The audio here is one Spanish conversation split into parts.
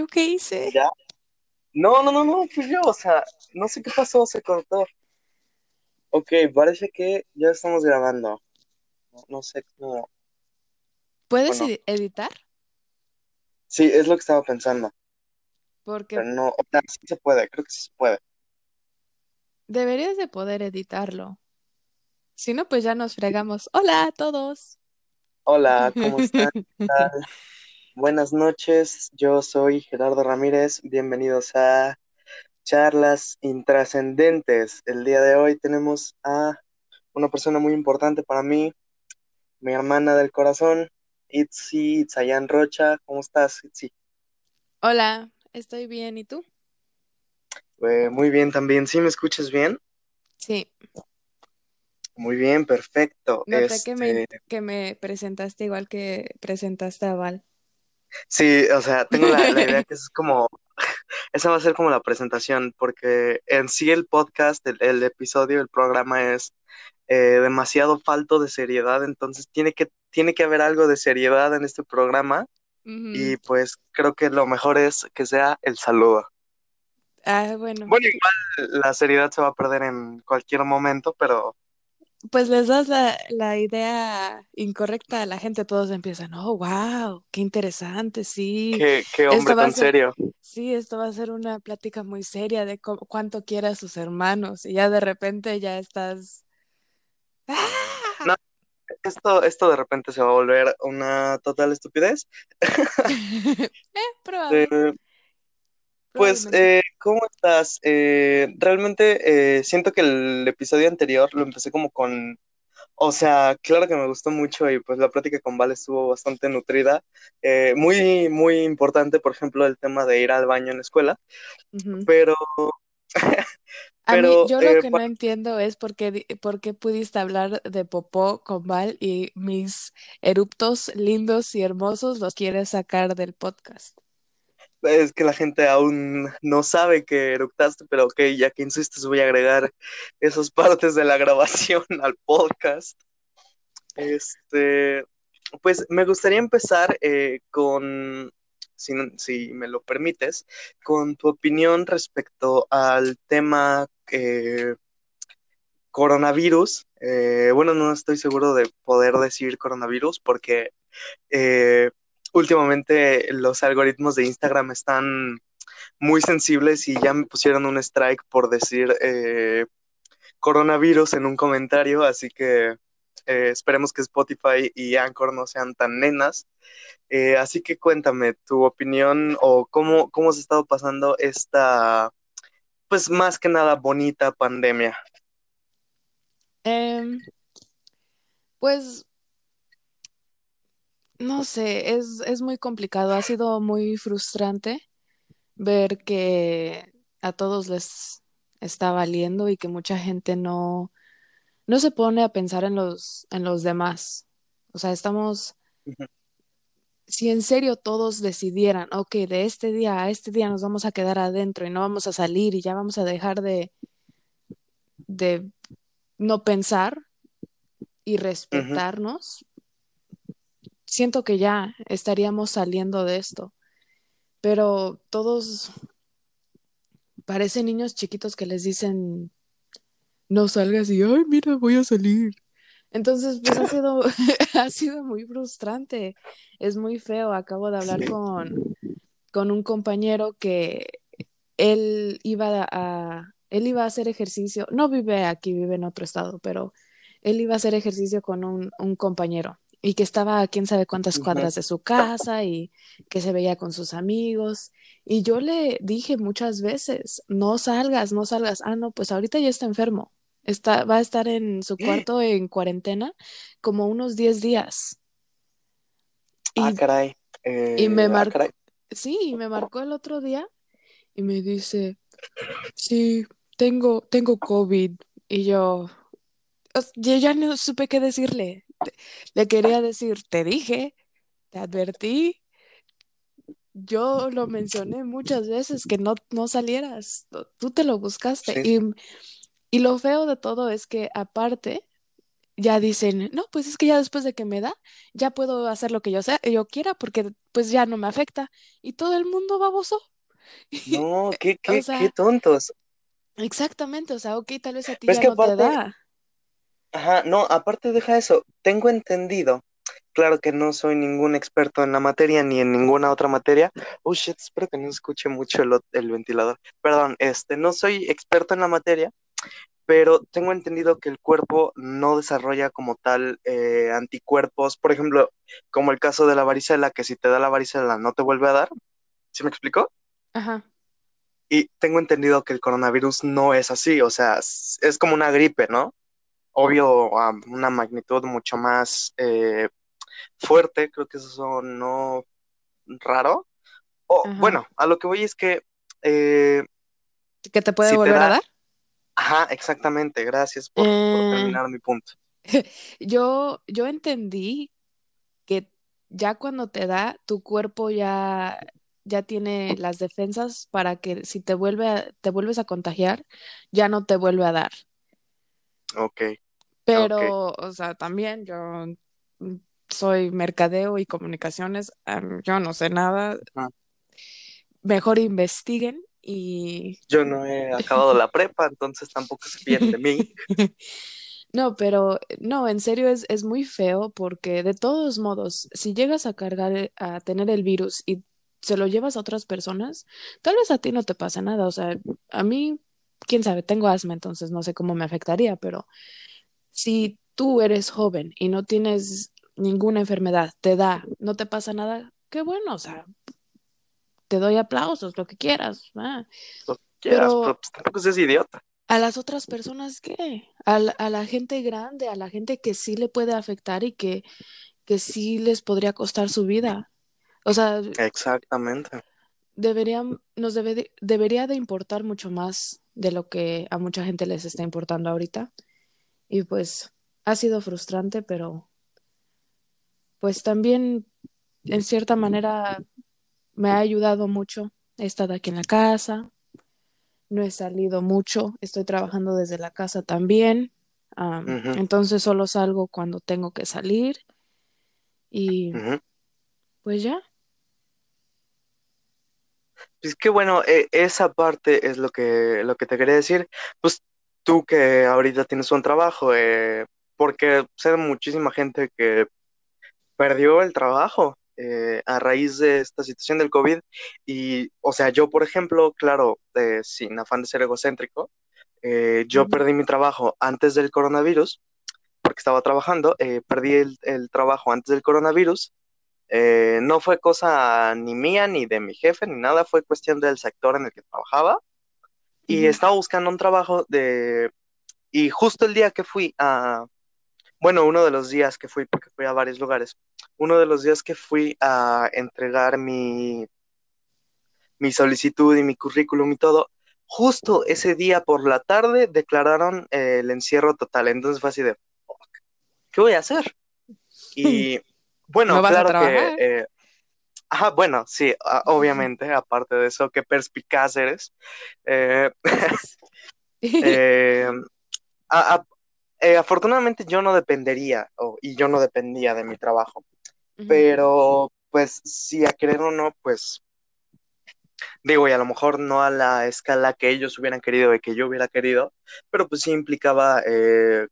¿Yo qué hice? ¿Ya? No, no, no, no, fui yo, o sea, no sé qué pasó, se cortó. Ok, parece que ya estamos grabando. No, no sé cómo. ¿Puedes Bueno. editar? Sí, es lo que estaba pensando. Porque Pero no, o sea, sí se puede, creo que sí se puede. deberías de poder editarlo. Si no, pues ya nos fregamos. Hola a todos. Hola, ¿cómo están? Buenas noches, yo soy Gerardo Ramírez. Bienvenidos a Charlas Intrascendentes. El día de hoy tenemos a una persona muy importante para mí, mi hermana del corazón, Itzi Itzayan Rocha. ¿Cómo estás, Itzi? Hola, estoy bien. ¿Y tú? Eh, muy bien también. ¿Sí me escuchas bien? Sí, Muy bien, perfecto. noté que me, Este, que me presentaste igual que presentaste a Val. Sí, o sea, tengo la, la idea que es como, esa va a ser como la presentación, porque en sí el podcast, el, el episodio, el programa es eh, demasiado falto de seriedad, entonces tiene que, tiene que haber algo de seriedad en este programa y pues creo que lo mejor es que sea el saludo. Ah, bueno, Bueno, igual la seriedad se va a perder en cualquier momento, pero pues les das la, la idea incorrecta a la gente. Todos empiezan, oh, wow, qué interesante, sí. qué, hombre tan ser, serio. sí, esto va a ser una plática muy seria de cu- cuánto quiere a sus hermanos. Y ya de repente ya estás. ¡Ah! No, esto, esto de repente se va a volver una total estupidez. Eh, probable, Eh, Pues, eh, ¿cómo estás? Eh, realmente eh, siento que el episodio anterior lo empecé como con, o sea, claro que me gustó mucho y pues la plática con Val estuvo bastante nutrida, Eh, muy, muy importante, por ejemplo, el tema de ir al baño en la escuela, Ujú. pero, A mí, pero, yo lo eh, que no entiendo es por qué, por qué pudiste hablar de popó con Val y mis eruptos lindos y hermosos los quieres sacar del podcast. Es que la gente aún no sabe que eructaste, pero ok, ya que insistes, voy a agregar esas partes de la grabación al podcast. Este, pues me gustaría empezar eh, con, si, si me lo permites, con tu opinión respecto al tema eh, coronavirus. Eh, bueno, no estoy seguro de poder decir coronavirus porque eh, últimamente los algoritmos de Instagram están muy sensibles y ya me pusieron un strike por decir eh, coronavirus en un comentario, así que eh, esperemos que Spotify y Anchor no sean tan nenas. Eh, así que cuéntame tu opinión o cómo, cómo se ha estado pasando esta, pues más que nada bonita pandemia. Em, pues no sé, es, es muy complicado, ha sido muy frustrante ver que a todos les está valiendo y que mucha gente no, no se pone a pensar en los, en los demás. O sea, estamos, si en serio todos decidieran, ok, de este día a este día nos vamos a quedar adentro y no vamos a salir y ya vamos a dejar de, de no pensar y respetarnos, siento que ya estaríamos saliendo de esto. Pero todos parecen niños chiquitos que les dicen, no salgas y, ay, mira, voy a salir. Entonces, pues ha sido, ha sido muy frustrante, es muy feo. Acabo de hablar con, con un compañero que él iba a, él iba a hacer ejercicio, no vive aquí, vive en otro estado, pero él iba a hacer ejercicio con un, un compañero y que estaba a quién sabe cuántas cuadras de su casa y que se veía con sus amigos. Y yo le dije muchas veces, no salgas, no salgas. Ah, no, pues ahorita ya está enfermo. Está, va a estar en su cuarto en cuarentena como unos 10 días. Ah, Y, caray. y me Eh, ah, marcó, sí, y me marcó el otro día y me dice, sí, tengo, tengo COVID. Y yo, yo ya no supe qué decirle. Te- Le quería decir, te dije, te advertí, yo lo mencioné muchas veces que no, no salieras, tú te lo buscaste. Sí. Y, y lo feo de todo es que aparte ya dicen, no, pues es que ya después de que me da, ya puedo hacer lo que yo sea, yo quiera, porque pues ya no me afecta. Y todo el mundo baboso. No, qué, O qué, qué tontos. exactamente, o sea, ok, tal vez a ti ya no te da. Ajá, no, aparte deja eso. Tengo entendido, claro que no soy ningún experto en la materia ni en ninguna otra materia. Oh shit, espero que no escuche mucho el, ventilador. Perdón, este, no soy experto en la materia, pero tengo entendido que el cuerpo no desarrolla como tal eh, anticuerpos, por ejemplo, como el caso de la varicela, que si te da la varicela no te vuelve a dar. ¿Sí me explico? Ajá, Y tengo entendido que el coronavirus no es así, o sea, es como una gripe, ¿no? Obvio, a una magnitud mucho más eh, fuerte, creo que eso no raro. O ajá. bueno, a lo que voy es que eh, ¿Que te puede si te volver a da, dar? ajá, exactamente, gracias por, por Eh, terminar mi punto. yo, yo entendí que ya cuando te da, tu cuerpo ya, ya tiene las defensas para que si te vuelve a- te vuelves a contagiar, ya no te vuelve a dar. Ok, Pero, o sea, también yo soy mercadeo y comunicaciones, yo no sé nada, ajá. mejor investiguen y... Yo no he acabado la prepa, entonces tampoco se fíen de mí. No, pero no, en serio es, es muy feo porque de todos modos, si llegas a cargar, eh, a tener el virus y se lo llevas a otras personas, tal vez a ti no te pase nada. O sea, a mí, quién sabe, tengo asma, entonces no sé cómo me afectaría, pero si tú eres joven y no tienes ninguna enfermedad, te da, no te pasa nada, qué bueno, o sea, te doy aplausos, lo que quieras. ah. Lo que quieras, pero Pero pues tampoco seas idiota. a las otras personas, ¿qué? A la, a la gente grande, a la gente que sí le puede afectar y que, que sí les podría costar su vida. O sea, Exactamente. deberían, nos debe de- debería de importar mucho más de lo que a mucha gente les está importando ahorita. Y pues ha sido frustrante, pero pues también en cierta manera me ha ayudado mucho. He estado aquí en la casa, no he salido mucho, estoy trabajando desde la casa también. Entonces solo salgo cuando tengo que salir y pues ya. Pues qué bueno, eh, esa parte es lo que, lo que te quería decir. Pues tú que ahorita tienes un trabajo, eh, porque sé de muchísima gente que perdió el trabajo eh, a raíz de esta situación del COVID. Y, o sea, yo, por ejemplo, claro, eh, sin afán de ser egocéntrico, yo perdí mi trabajo antes del coronavirus, porque estaba trabajando, perdí el, el trabajo antes del coronavirus. Eh, no fue cosa ni mía, ni de mi jefe, ni nada, fue cuestión del sector en el que trabajaba. Y estaba buscando un trabajo de... Y justo el día que fui a... Bueno, uno de los días que fui, porque fui a varios lugares, uno de los días que fui a entregar mi, mi solicitud y mi currículum y todo, justo ese día por la tarde declararon eh, el encierro total. Entonces fue así de, ¿qué voy a hacer? Y No bueno, a claro que eh, Ajá, bueno, sí, obviamente, aparte de eso, qué perspicaz eres. Eh, Gracias. eh, a- a- eh, afortunadamente yo no dependería, y yo no dependía de mi trabajo, pero pues si a querer o no, pues digo, y a lo mejor no a la escala que ellos hubieran querido y que yo hubiera querido, pero pues sí implicaba eh,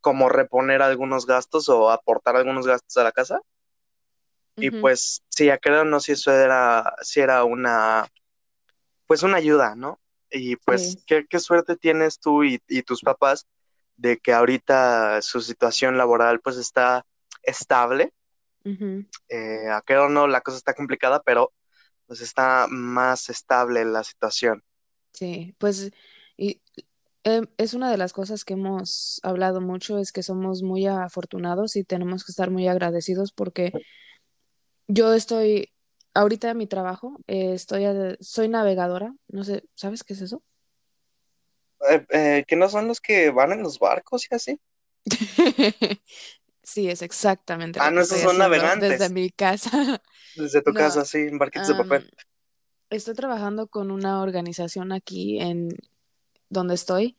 como reponer algunos gastos o aportar algunos gastos a la casa. Y pues si a querer o no, si eso era, si era una pues una ayuda, ¿no? Y pues Sí. qué, qué suerte tienes tú y, y tus papás de que ahorita su situación laboral pues está estable. Eh, a o no, la cosa está complicada, pero pues está más estable la situación. Sí, pues y, em, es una de las cosas que hemos hablado mucho, es que somos muy afortunados y tenemos que estar muy agradecidos porque yo estoy, ahorita en mi trabajo, eh, estoy, a- soy navegadora, no sé, ¿sabes qué es eso? Eh, eh, que no son los que van en los barcos y así. Sí, es exactamente Ah, no, esos son haciendo desde navegantes. mi casa. Desde tu No, casa, sí, en barquitos de papel. estoy trabajando con una organización aquí en donde estoy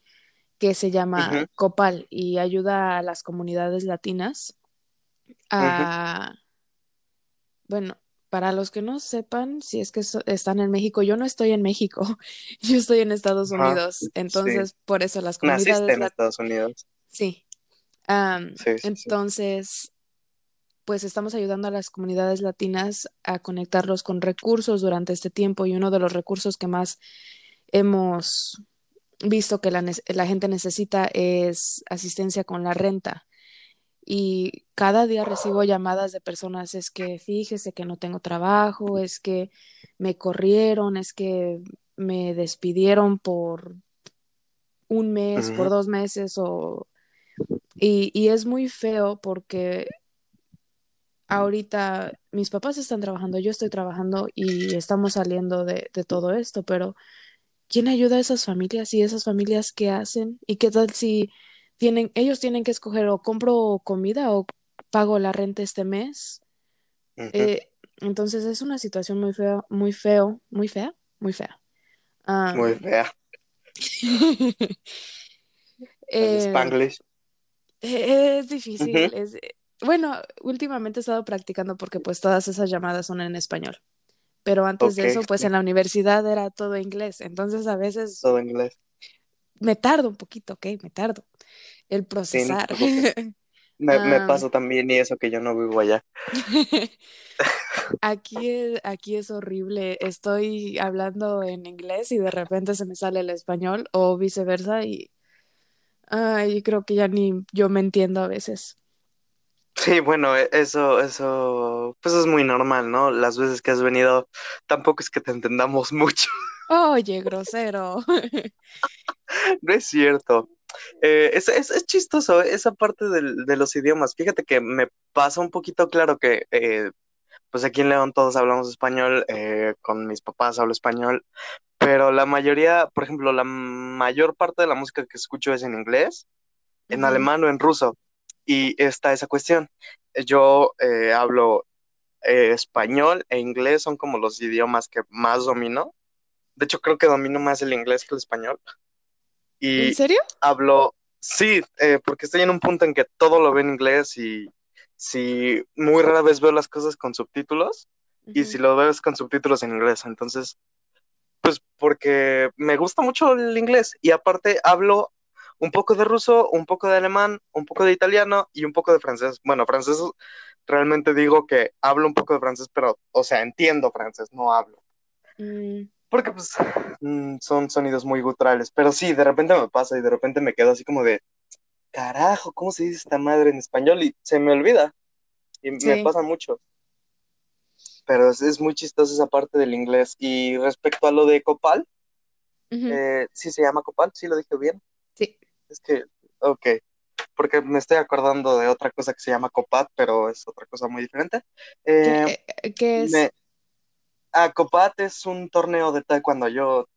que se llama Copal y ayuda a las comunidades latinas a, bueno, para los que no sepan, si es que so- están en México, yo no estoy en México, yo estoy en Estados Unidos, entonces por eso las Naciste comunidades en latinas, Estados Unidos. sí, entonces pues estamos ayudando a las comunidades latinas a conectarlos con recursos durante este tiempo y uno de los recursos que más hemos visto que la gente necesita es asistencia con la renta. Y cada día recibo llamadas de personas, es que fíjese que no tengo trabajo, es que me corrieron, es que me despidieron por un mes, por dos meses, o... Y, y es muy feo porque ahorita mis papás están trabajando, yo estoy trabajando y estamos saliendo de, de todo esto, pero ¿quién ayuda a esas familias y esas familias qué hacen? ¿Y qué tal si tienen, ellos tienen que escoger o compro comida o pago la renta este mes? Eh, entonces es una situación muy fea, muy feo, muy fea, muy fea. Muy Am, fea. Eh, Spanglish. es difícil, es, bueno, últimamente he estado practicando porque pues todas esas llamadas son en español. pero antes de eso, pues en la universidad era todo inglés, entonces a veces Todo inglés. me tardo un poquito, ¿ok? Me tardo el Sí, no te procesar. Me, me Am, pasa también y eso que yo no vivo allá. aquí es, aquí es horrible, estoy hablando en inglés y de repente se me sale el español o viceversa y ay, creo que ya ni yo me entiendo a veces. Sí, bueno, e- eso, eso, pues es muy normal, ¿no? Las veces que has venido, tampoco es que te entendamos mucho. Oye, grosero. No es cierto. Eh, es, es, es chistoso esa parte del- de los idiomas. Fíjate que me pasa un poquito claro que, eh, pues aquí en León todos hablamos español, eh, con mis papás hablo español, pero la mayoría, por ejemplo, la mayor parte de la música que escucho es en inglés, en alemán o en ruso. Y está esa cuestión. Yo hablo español e inglés, son como los idiomas que más domino. De hecho, creo que domino más el inglés que el español. ¿En Y serio? hablo, sí, eh, porque estoy en un punto en que todo lo veo en inglés y si muy rara vez veo las cosas con subtítulos y si lo veo es con subtítulos en inglés. Entonces, pues porque me gusta mucho el inglés y aparte hablo un poco de ruso, un poco de alemán, un poco de italiano y un poco de francés. Bueno, francés realmente digo que hablo un poco de francés, pero, o sea, entiendo francés, no hablo. mm, Porque pues mm, son sonidos muy guturales, pero sí, de repente me pasa y de repente me quedo así como de, carajo, ¿cómo se dice esta madre en español? Y se me olvida y me pasa mucho, pero es, es muy chistoso esa parte del inglés. Y respecto a lo de Copal, eh, sí se llama Copal, sí lo dije bien, sí. es que, ok, porque me estoy acordando de otra cosa que se llama Copat, pero es otra cosa muy diferente. ¿Qué, Eh, eh, qué es? me, ah, Copat es un torneo de taekwondo, yo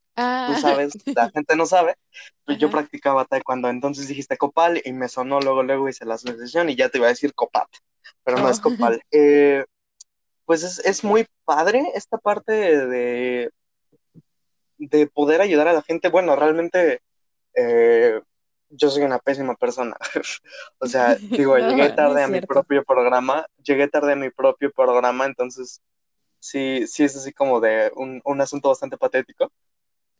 tú Ah, sabes, la gente no sabe, pues yo practicaba taekwondo, entonces dijiste copal y me sonó luego, luego hice la asociación y ya te iba a decir copat, pero no Oh. es copal. Eh, pues es, es muy padre esta parte de, de poder ayudar a la gente. Bueno, realmente eh, yo soy una pésima persona. O sea, digo, llegué No, tarde a mi propio programa, llegué tarde a mi propio programa, entonces sí, sí es así como de un, un asunto bastante patético.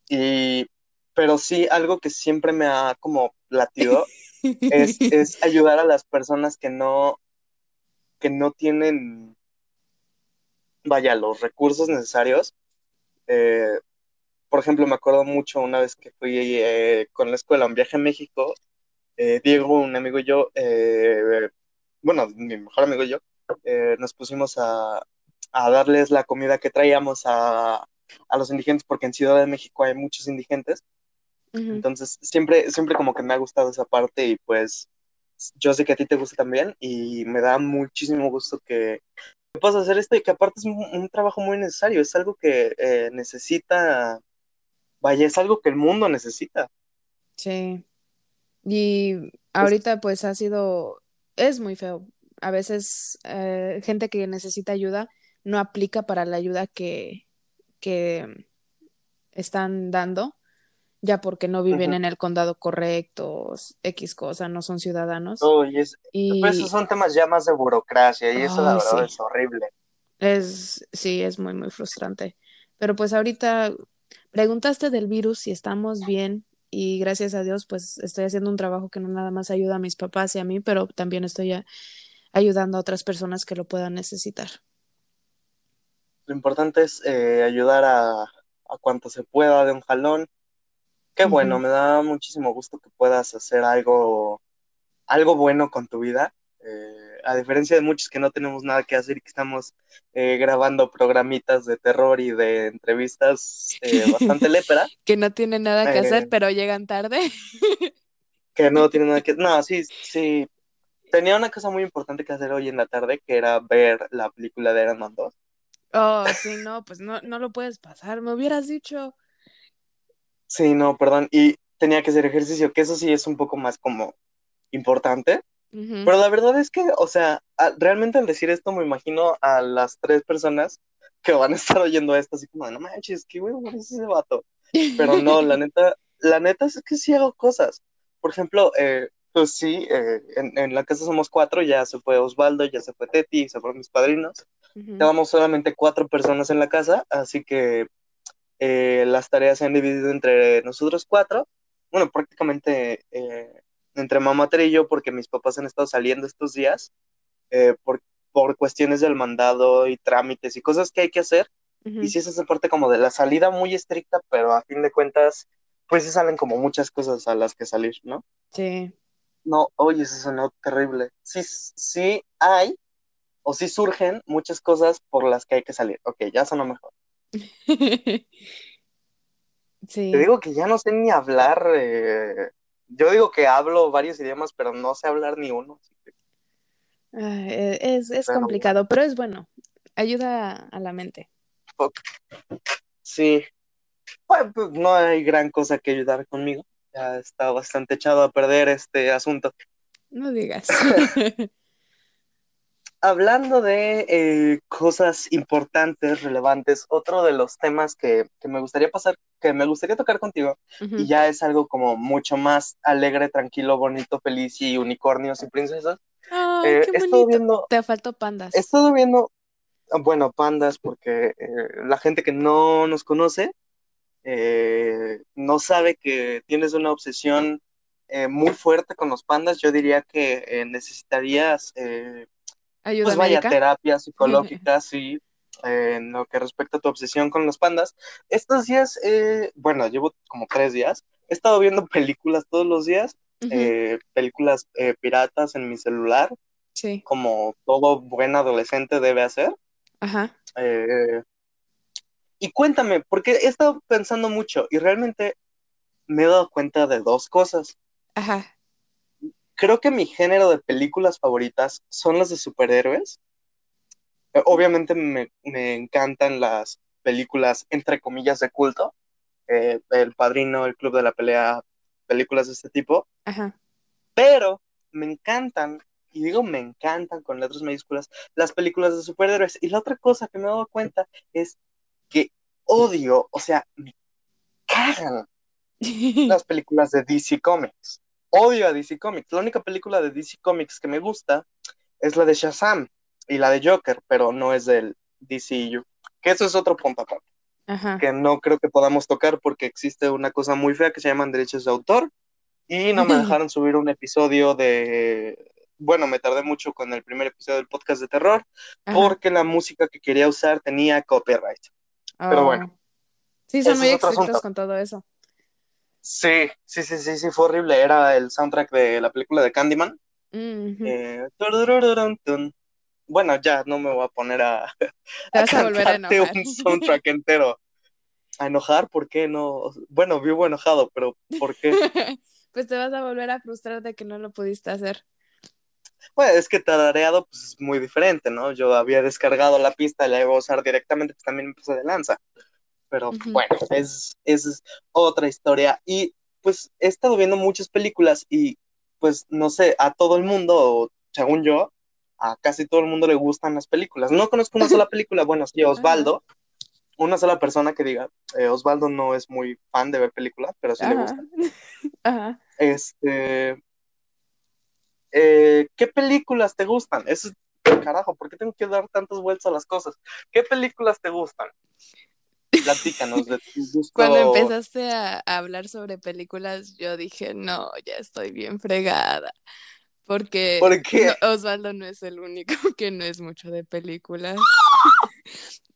Y, pero sí, algo que siempre me ha como latido es, es ayudar a las personas que no, que no tienen, vaya, los recursos necesarios. Eh, por ejemplo, me acuerdo mucho una vez que fui eh, con la escuela a un viaje a México, eh, Diego, un amigo y yo, eh, bueno, mi mejor amigo y yo, nos pusimos a, a darles la comida que traíamos a, a los indigentes, porque en Ciudad de México hay muchos indigentes. Entonces, siempre, siempre como que me ha gustado esa parte y pues yo sé que a ti te gusta también y me da muchísimo gusto que puedas hacer esto y que aparte es un, un trabajo muy necesario, es algo que eh, necesita, vaya, es algo que el mundo necesita. Sí. Y ahorita pues ha sido, es muy feo. A veces eh, gente que necesita ayuda no aplica para la ayuda que, que están dando. ya porque no viven en el condado correcto, X cosa, no son ciudadanos. Uy, es- pues esos Y, son temas ya más de burocracia y eso la verdad sí, es horrible. es, sí, es muy, muy frustrante. Pero pues ahorita preguntaste del virus si estamos bien y gracias a Dios pues estoy haciendo un trabajo que no nada más ayuda a mis papás y a mí, pero también estoy a- ayudando a otras personas que lo puedan necesitar. Lo importante es eh, ayudar a, a cuanto se pueda de un jalón. Qué bueno, me da muchísimo gusto que puedas hacer algo, algo bueno con tu vida. Eh, a diferencia de muchos que no tenemos nada que hacer y que estamos eh, grabando programitas de terror y de entrevistas eh, bastante lépera, Que no tienen nada que hacer, eh, pero llegan tarde. que no tienen nada que... No, sí, sí. Tenía una cosa muy importante que hacer hoy en la tarde, que era ver la película de Iron Man 2. Oh, sí, no, pues no, no lo puedes pasar, me hubieras dicho. Sí, no, perdón. Y tenía que hacer ejercicio, que eso sí es un poco más como importante. Pero la verdad es que, o sea, realmente al decir esto me imagino a las tres personas que van a estar oyendo esto así como, no manches, qué huevo es ese vato. Pero no, la neta, la neta es que sí hago cosas. Por ejemplo, eh, pues sí, eh, en, en la casa somos cuatro, ya se fue Osvaldo, ya se fue Teti, se fueron mis padrinos. Ujú. Quedamos solamente cuatro personas en la casa, así que eh, las tareas se han dividido entre nosotros cuatro. Bueno, prácticamente eh, entre mamá y yo, porque mis papás han estado saliendo estos días eh, por, por cuestiones del mandado y trámites y cosas que hay que hacer. Y Ujú. sí es esa parte como de la salida muy estricta, pero a fin de cuentas, pues sí salen como muchas cosas a las que salir, ¿no? Sí. No, oye, eso sonó terrible. Sí, sí hay, o sí surgen muchas cosas por las que hay que salir. Ok, ya sonó mejor. Te Sí. digo que ya no sé ni hablar. eh, Yo digo que hablo varios idiomas, pero no sé hablar ni uno. eh, es, es Pero complicado, pero es bueno. Ayuda a la mente. Sí, Bueno, pues no hay gran cosa que ayudar conmigo. Ya está bastante echado a perder este asunto. No digas. Hablando de eh, cosas importantes, relevantes, otro de los temas que, que me gustaría pasar, que me gustaría tocar contigo, y ya es algo como mucho más alegre, tranquilo, bonito, feliz y unicornios y princesas. Ay, Eh, qué he bonito. viendo, Te faltó he pandas. estado viendo, bueno, pandas, porque eh, la gente que no nos conoce eh, no sabe que tienes una obsesión muy fuerte con los pandas. Yo diría que necesitarías Ayuda pues vaya, médica. terapia psicológica, sí, eh, en lo que respecta a tu obsesión con los pandas. Estos días, eh, bueno, llevo como tres días, he estado viendo películas todos los días, eh, películas eh, piratas en mi celular, Sí. como todo buen adolescente debe hacer. Ajá. Y cuéntame, porque he estado pensando mucho y realmente me he dado cuenta de dos cosas. Ajá. Creo que mi género de películas favoritas son las de superhéroes. Eh, Obviamente me, me encantan las películas, entre comillas, de culto. Eh, El Padrino, El Club de la Pelea, películas de este tipo. Ajá. Pero me encantan, y digo me encantan con letras mayúsculas, las películas de superhéroes. Y la otra cosa que me he dado cuenta es que odio, o sea, me cagan las películas de DC Comics. Odio a DC Comics. La única película de DC Comics que me gusta es la de Shazam y la de Joker, pero no es del DCU. Que eso es otro punto aparte, Ajá. que no creo que podamos tocar porque existe una cosa muy fea que se llaman derechos de autor y no me dejaron subir un episodio de... Bueno, me tardé mucho con el primer episodio del podcast de terror Ajá. porque la música que quería usar tenía copyright. Pero Oh. bueno, Sí, son muy estrictos con todo eso. Sí, sí, sí, sí, sí, fue horrible. Era el soundtrack de la película de Candyman. Eh. Bueno, ya no me voy a poner a, a a a cantarte enojar. un soundtrack entero. ¿A enojar? ¿Por qué no? Bueno, vivo enojado, pero ¿por qué? Pues te vas a volver a frustrar de que no lo pudiste hacer. Bueno, es que tarareado pues, es muy diferente, ¿no? Yo había descargado la pista y la iba a usar directamente, pues también me puse de lanza. Pero bueno, es, es otra historia. Y pues he estado viendo muchas películas y pues no sé, a todo el mundo, según yo, a casi todo el mundo le gustan las películas. No conozco una sola película, bueno, sí, Osvaldo, una sola persona que diga, eh, Osvaldo no es muy fan de ver películas, pero sí le gusta. Ajá. Este, eh, ¿qué películas te gustan? Eso es, carajo, ¿por qué tengo que dar tantas vueltas a las cosas? ¿Qué películas te gustan? Platícanos de tu gusto. Cuando empezaste a, hablar sobre películas, yo dije, no, ya estoy bien fregada. Porque ¿Por qué? no- Osvaldo no es el único que no es mucho de películas.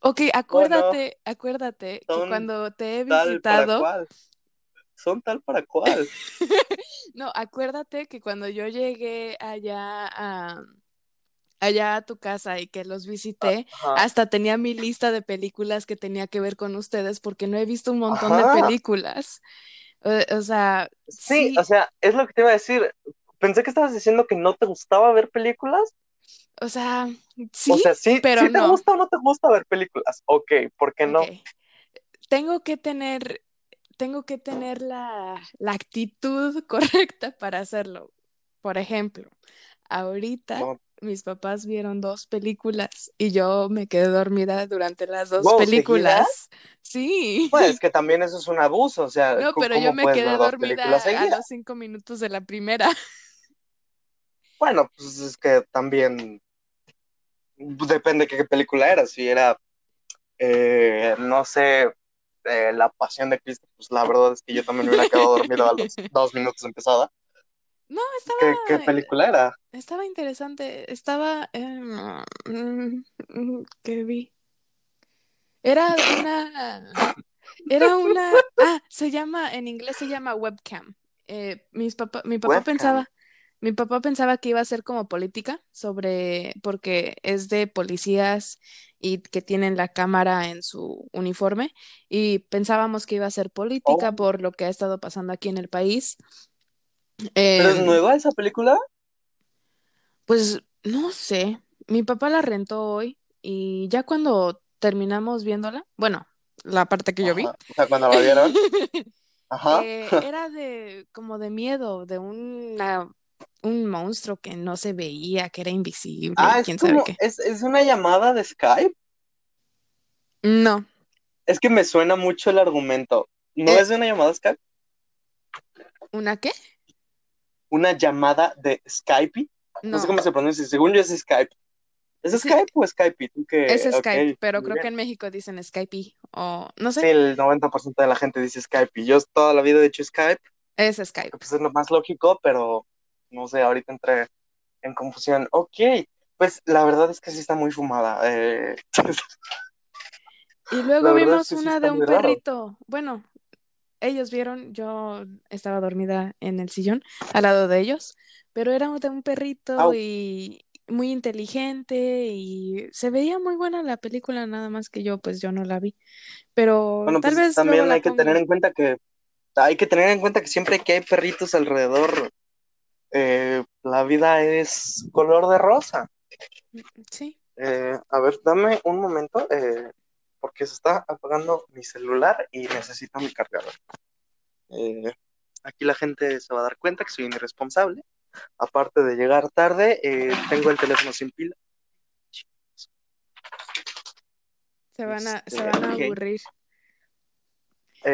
Ok, acuérdate, acuérdate que cuando te he tal visitado, cual. Son tal para cual. no, acuérdate que cuando yo llegué allá a, allá a tu casa y que los visité, Ajá. hasta tenía mi lista de películas que tenía que ver con ustedes porque no he visto un montón de películas. O, o sea, Sí, sí, o sea, es lo que te iba a decir. Pensé que estabas diciendo que no te gustaba ver películas. o sea, O sí, sea, sí, pero sí te no. gusta o no te gusta ver películas. Ok, ¿por qué no? Tengo que tener, tengo que tener la, la actitud correcta para hacerlo. Por ejemplo, ahorita No. Mis papás vieron dos películas y yo me quedé dormida durante las dos Wow, películas. Sí. Pues que también eso es un abuso, o sea, No, ¿cómo pero yo me quedé dormida a los cinco minutos de la primera. Bueno, pues es que también depende de qué película era. Si era, eh, no sé, eh, La Pasión de Cristo, pues la verdad es que yo también me hubiera quedado dormido a los dos minutos empezada. No, ¿Qué, estaba, qué película era? estaba interesante. Estaba, mm, ¿qué vi? Era una, era una, ah, se llama, en inglés se llama webcam. Eh, mis papá, mi papá Webcam. pensaba, mi papá pensaba que iba a ser como política sobre, porque es de policías y que tienen la cámara en su uniforme y pensábamos que iba a ser política Oh. por lo que ha estado pasando aquí en el país. ¿Pero es Em, nueva esa película? Pues no sé, mi papá la rentó hoy y ya cuando terminamos viéndola, bueno, la parte que yo vi. O sea, cuando la vieron. Ajá. eh, era de como de miedo, de una, un monstruo que no se veía, que era invisible Ah, y es quién sabe como, qué. es, es una llamada de Skype. No, Es que me suena mucho el argumento. ¿No Eh. es de una llamada Skype? ¿una qué? Una llamada de Skype. No, No, sé cómo se pronuncia. Según yo es Skype. ¿Es Sí. Skype o Skype? ¿Tú qué? es Skype, pero creo que en México dicen Skype o no sé, el 90% de la gente dice Skype. Yo toda la vida he dicho Skype, es Skype. pues es lo más lógico, pero no sé, ahorita entré en confusión. Ok, pues la verdad es que sí está muy fumada. Eh, Y luego vimos es que sí una de un raro. perrito. Bueno, ellos vieron, yo estaba dormida en el sillón al lado de ellos, pero era de un perrito Au. y muy inteligente y se veía muy buena la película, nada más que yo, pues yo no la vi. Pero bueno, tal pues vez también hay que tener en cuenta que hay que tener en cuenta que siempre que hay perritos alrededor, eh, la vida es color de rosa. Sí. Eh, a ver, dame un momento, eh, porque se está apagando mi celular y necesito mi cargador. Eh, aquí la gente se va a dar cuenta que soy un irresponsable. Aparte de llegar tarde, eh, tengo el teléfono sin pila. Se van a, se Este, van a ok. aburrir.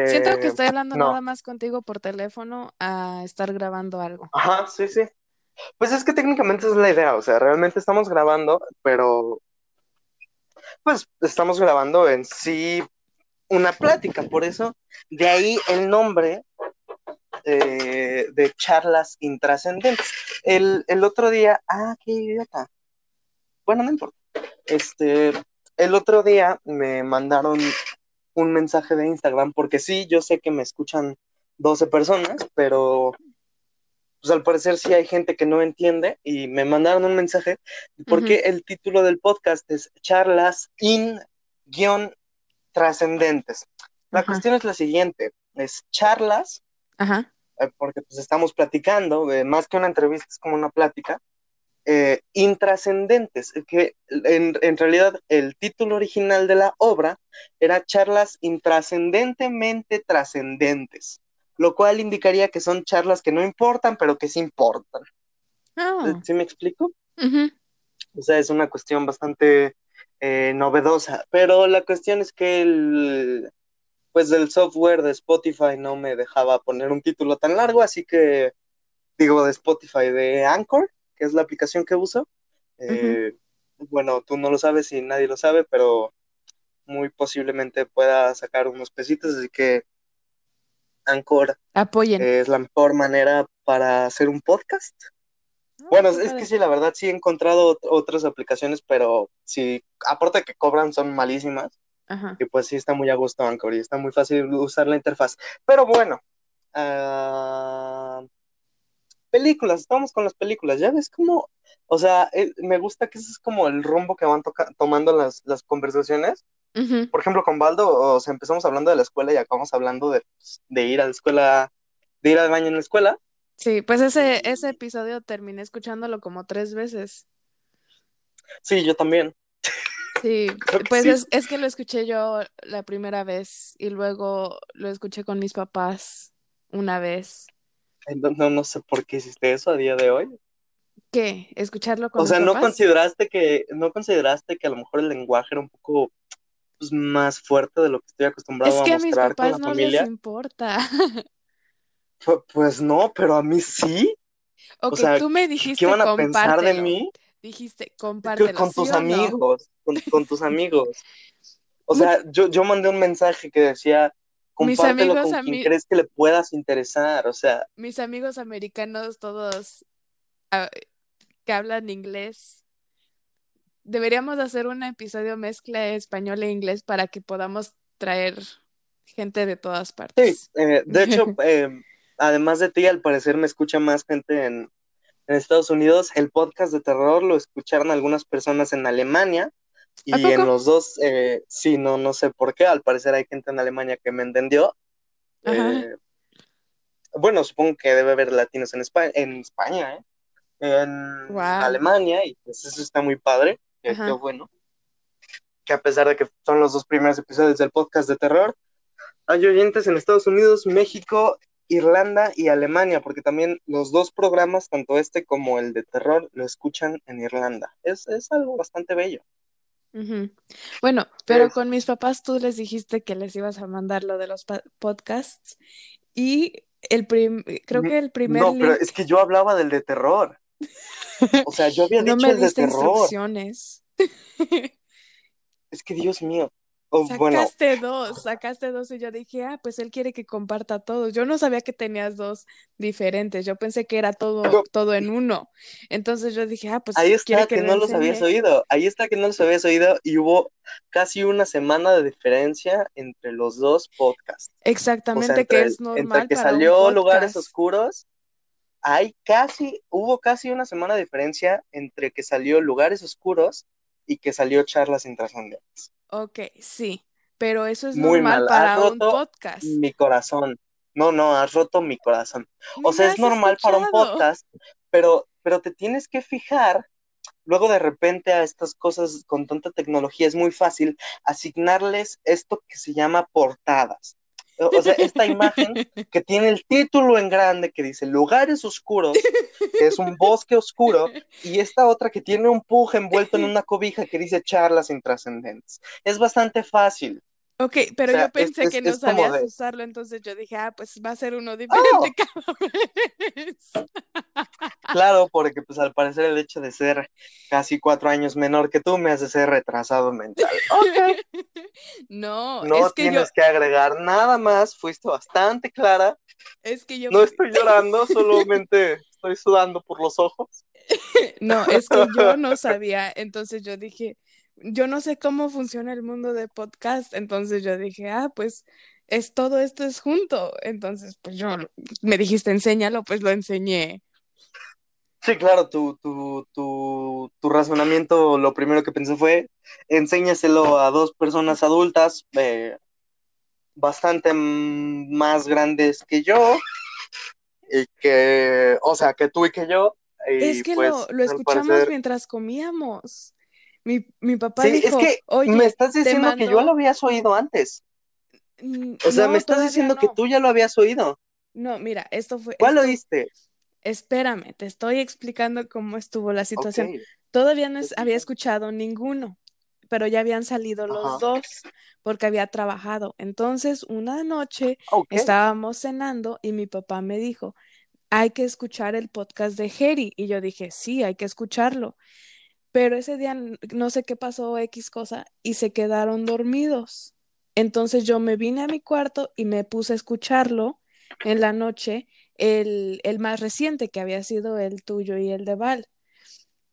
Siento que Eh, estoy hablando no. nada más contigo por teléfono a estar grabando algo. Ajá, sí, sí. Pues es que técnicamente esa es la idea, o sea, realmente estamos grabando, pero pues estamos grabando en sí una plática, por eso de ahí el nombre eh, de charlas intrascendentes. El, el otro día, ah, qué idiota. Bueno, no importa. Este, el otro día me mandaron un mensaje de Instagram, porque sí, yo sé que me escuchan 12 personas, pero pues al parecer sí hay gente que no entiende y me mandaron un mensaje porque el título del podcast es charlas in guion trascendentes. La cuestión es la siguiente, es charlas, eh, porque pues estamos platicando, eh, más que una entrevista es como una plática, eh, intrascendentes, que en, en realidad el título original de la obra era charlas intrascendentemente trascendentes, lo cual indicaría que son charlas que no importan, pero que sí importan. Oh. ¿Sí me explico? O sea, es una cuestión bastante eh, novedosa. Pero la cuestión es que el, pues el software de Spotify no me dejaba poner un título tan largo, así que digo de Spotify, de Anchor, que es la aplicación que uso. Eh, bueno, tú no lo sabes y nadie lo sabe, pero muy posiblemente pueda sacar unos pesitos, así que Anchor Apoyen. es la mejor manera para hacer un podcast. Ah, Bueno, es que sí, la verdad sí he encontrado ot- otras aplicaciones, pero sí, aparte que cobran son malísimas Ajá. y pues sí está muy a gusto Anchor y está muy fácil usar la interfaz. Pero bueno, ah, películas, estamos con las películas, ya ves cómo, o sea, eh, me gusta que ese es como el rumbo que van tomando las, las conversaciones. Por ejemplo, con Baldo, o sea, empezamos hablando de la escuela y acabamos hablando de, de ir a la escuela, de ir al baño en la escuela. Sí, pues ese, ese episodio terminé escuchándolo como tres veces. Sí, yo también. Sí, pues sí. es, es que lo escuché yo la primera vez y luego lo escuché con mis papás una vez. No, no, no sé por qué hiciste eso a día de hoy. ¿Qué? ¿Escucharlo con O sea, mis ¿no papás? consideraste que, no consideraste que a lo mejor el lenguaje era un poco pues, más fuerte de lo que estoy acostumbrado Es a que a mis mostrar con la no les familia? importa. Pu- Pues no, pero a mí sí. O Ok, sea, tú me ¿qué, dijiste qué van a pensar de mí? Dijiste compártelo, Con ¿sí tus o no? amigos, con, con tus amigos. O sea, yo, yo mandé un mensaje que decía, Mis compártelo amigos con quien crees que le puedas interesar. O sea, mis amigos americanos todos ah, que hablan inglés. Deberíamos hacer un episodio mezcla de español e inglés para que podamos traer gente de todas sí, partes. eh, de hecho, eh, además de ti, al parecer me escucha más gente en, en Estados Unidos. El podcast de terror lo escucharon algunas personas en Alemania ¿A y en los dos, eh, sí, no, no sé por qué. Al parecer hay gente en Alemania que me entendió. Eh, bueno, supongo que debe haber latinos en España, en España, ¿eh? En Wow. Alemania y pues eso está muy padre. Ajá. bueno. Que a pesar de que son los dos primeros episodios del podcast de terror, hay oyentes en Estados Unidos, México, Irlanda y Alemania, porque también los dos programas, tanto este como el de terror, lo escuchan en Irlanda. Es, es algo bastante bello. Bueno, pero Es- con mis papás tú les dijiste que les ibas a mandar lo de los podcasts y el prim- creo que el primer no, pero es que yo hablaba del de terror. O sea, yo había no dicho me el de diste terror. instrucciones. Es que Dios mío. Oh, bueno, Sacaste dos, sacaste dos y yo dije, ah, pues él quiere que comparta todos. Yo no sabía que tenías dos diferentes, yo pensé que era todo, todo en uno. Entonces yo dije, ah, pues ahí está que no los habías oído. Ahí está que no los habías oído y hubo casi una semana de diferencia entre los dos podcasts. O sea, Exactamente, que es el- entre normal que para un salió Lugares. Oscuros, hay casi, hubo casi una semana de diferencia entre que salió Lugares Oscuros y que salió Charlas Intrascendentes. Ok, sí, pero eso es Muy normal mal, has para un roto podcast. mi corazón. No, no, has roto mi corazón. O sea, es normal para un podcast, pero, pero te tienes que fijar, luego de repente a estas cosas con tanta tecnología es muy fácil asignarles esto que se llama portadas. O sea, esta imagen que tiene el título en grande que dice Lugares Oscuros, que es un bosque oscuro, y esta otra que tiene un pug envuelto en una cobija que dice Charlas Intrascendentes. Es bastante fácil. Ok, pero O sea, yo pensé es- que es- no es sabías de- usarlo, entonces yo dije, ah, pues va a ser uno diferente ¡Oh! cada vez. Claro, porque pues al parecer el hecho de ser casi cuatro años menor que tú me hace ser retrasado mental. Ok, No, no es que yo, tienes que agregar nada más, fuiste bastante clara, es que yo, no estoy llorando, solamente estoy sudando por los ojos. no, es que yo no sabía, entonces yo dije, yo no sé cómo funciona el mundo de podcast, entonces yo dije, ah, pues es todo esto es junto, entonces pues yo, me dijiste, enséñalo, pues lo enseñé. Sí, claro, tu, tu, tu, tu razonamiento, lo primero que pensé fue, enséñaselo a dos personas adultas, eh, bastante más grandes que yo, y que, o sea, que tú y que yo, y Es que pues, lo, lo escuchamos parecer- mientras comíamos. Mi, mi papá Sí, es dijo, que oye, me estás diciendo que yo lo habías oído antes. Mm, O sea, no, me estás diciendo que tú ya lo habías oído. No, mira, esto fue, ¿Cuál esto- oíste? espérame, te estoy explicando cómo estuvo la situación. Todavía no es- había escuchado ninguno. pero ya habían salido los Ajá. dos porque había trabajado. Entonces, una noche estábamos cenando y mi papá me dijo, hay que escuchar el podcast de Jerry. Y yo dije, sí, hay que escucharlo. Pero ese día no sé qué pasó, X cosa, y se quedaron dormidos. Entonces yo me vine a mi cuarto y me puse a escucharlo en la noche, el, el más reciente que había sido el tuyo y el de Val.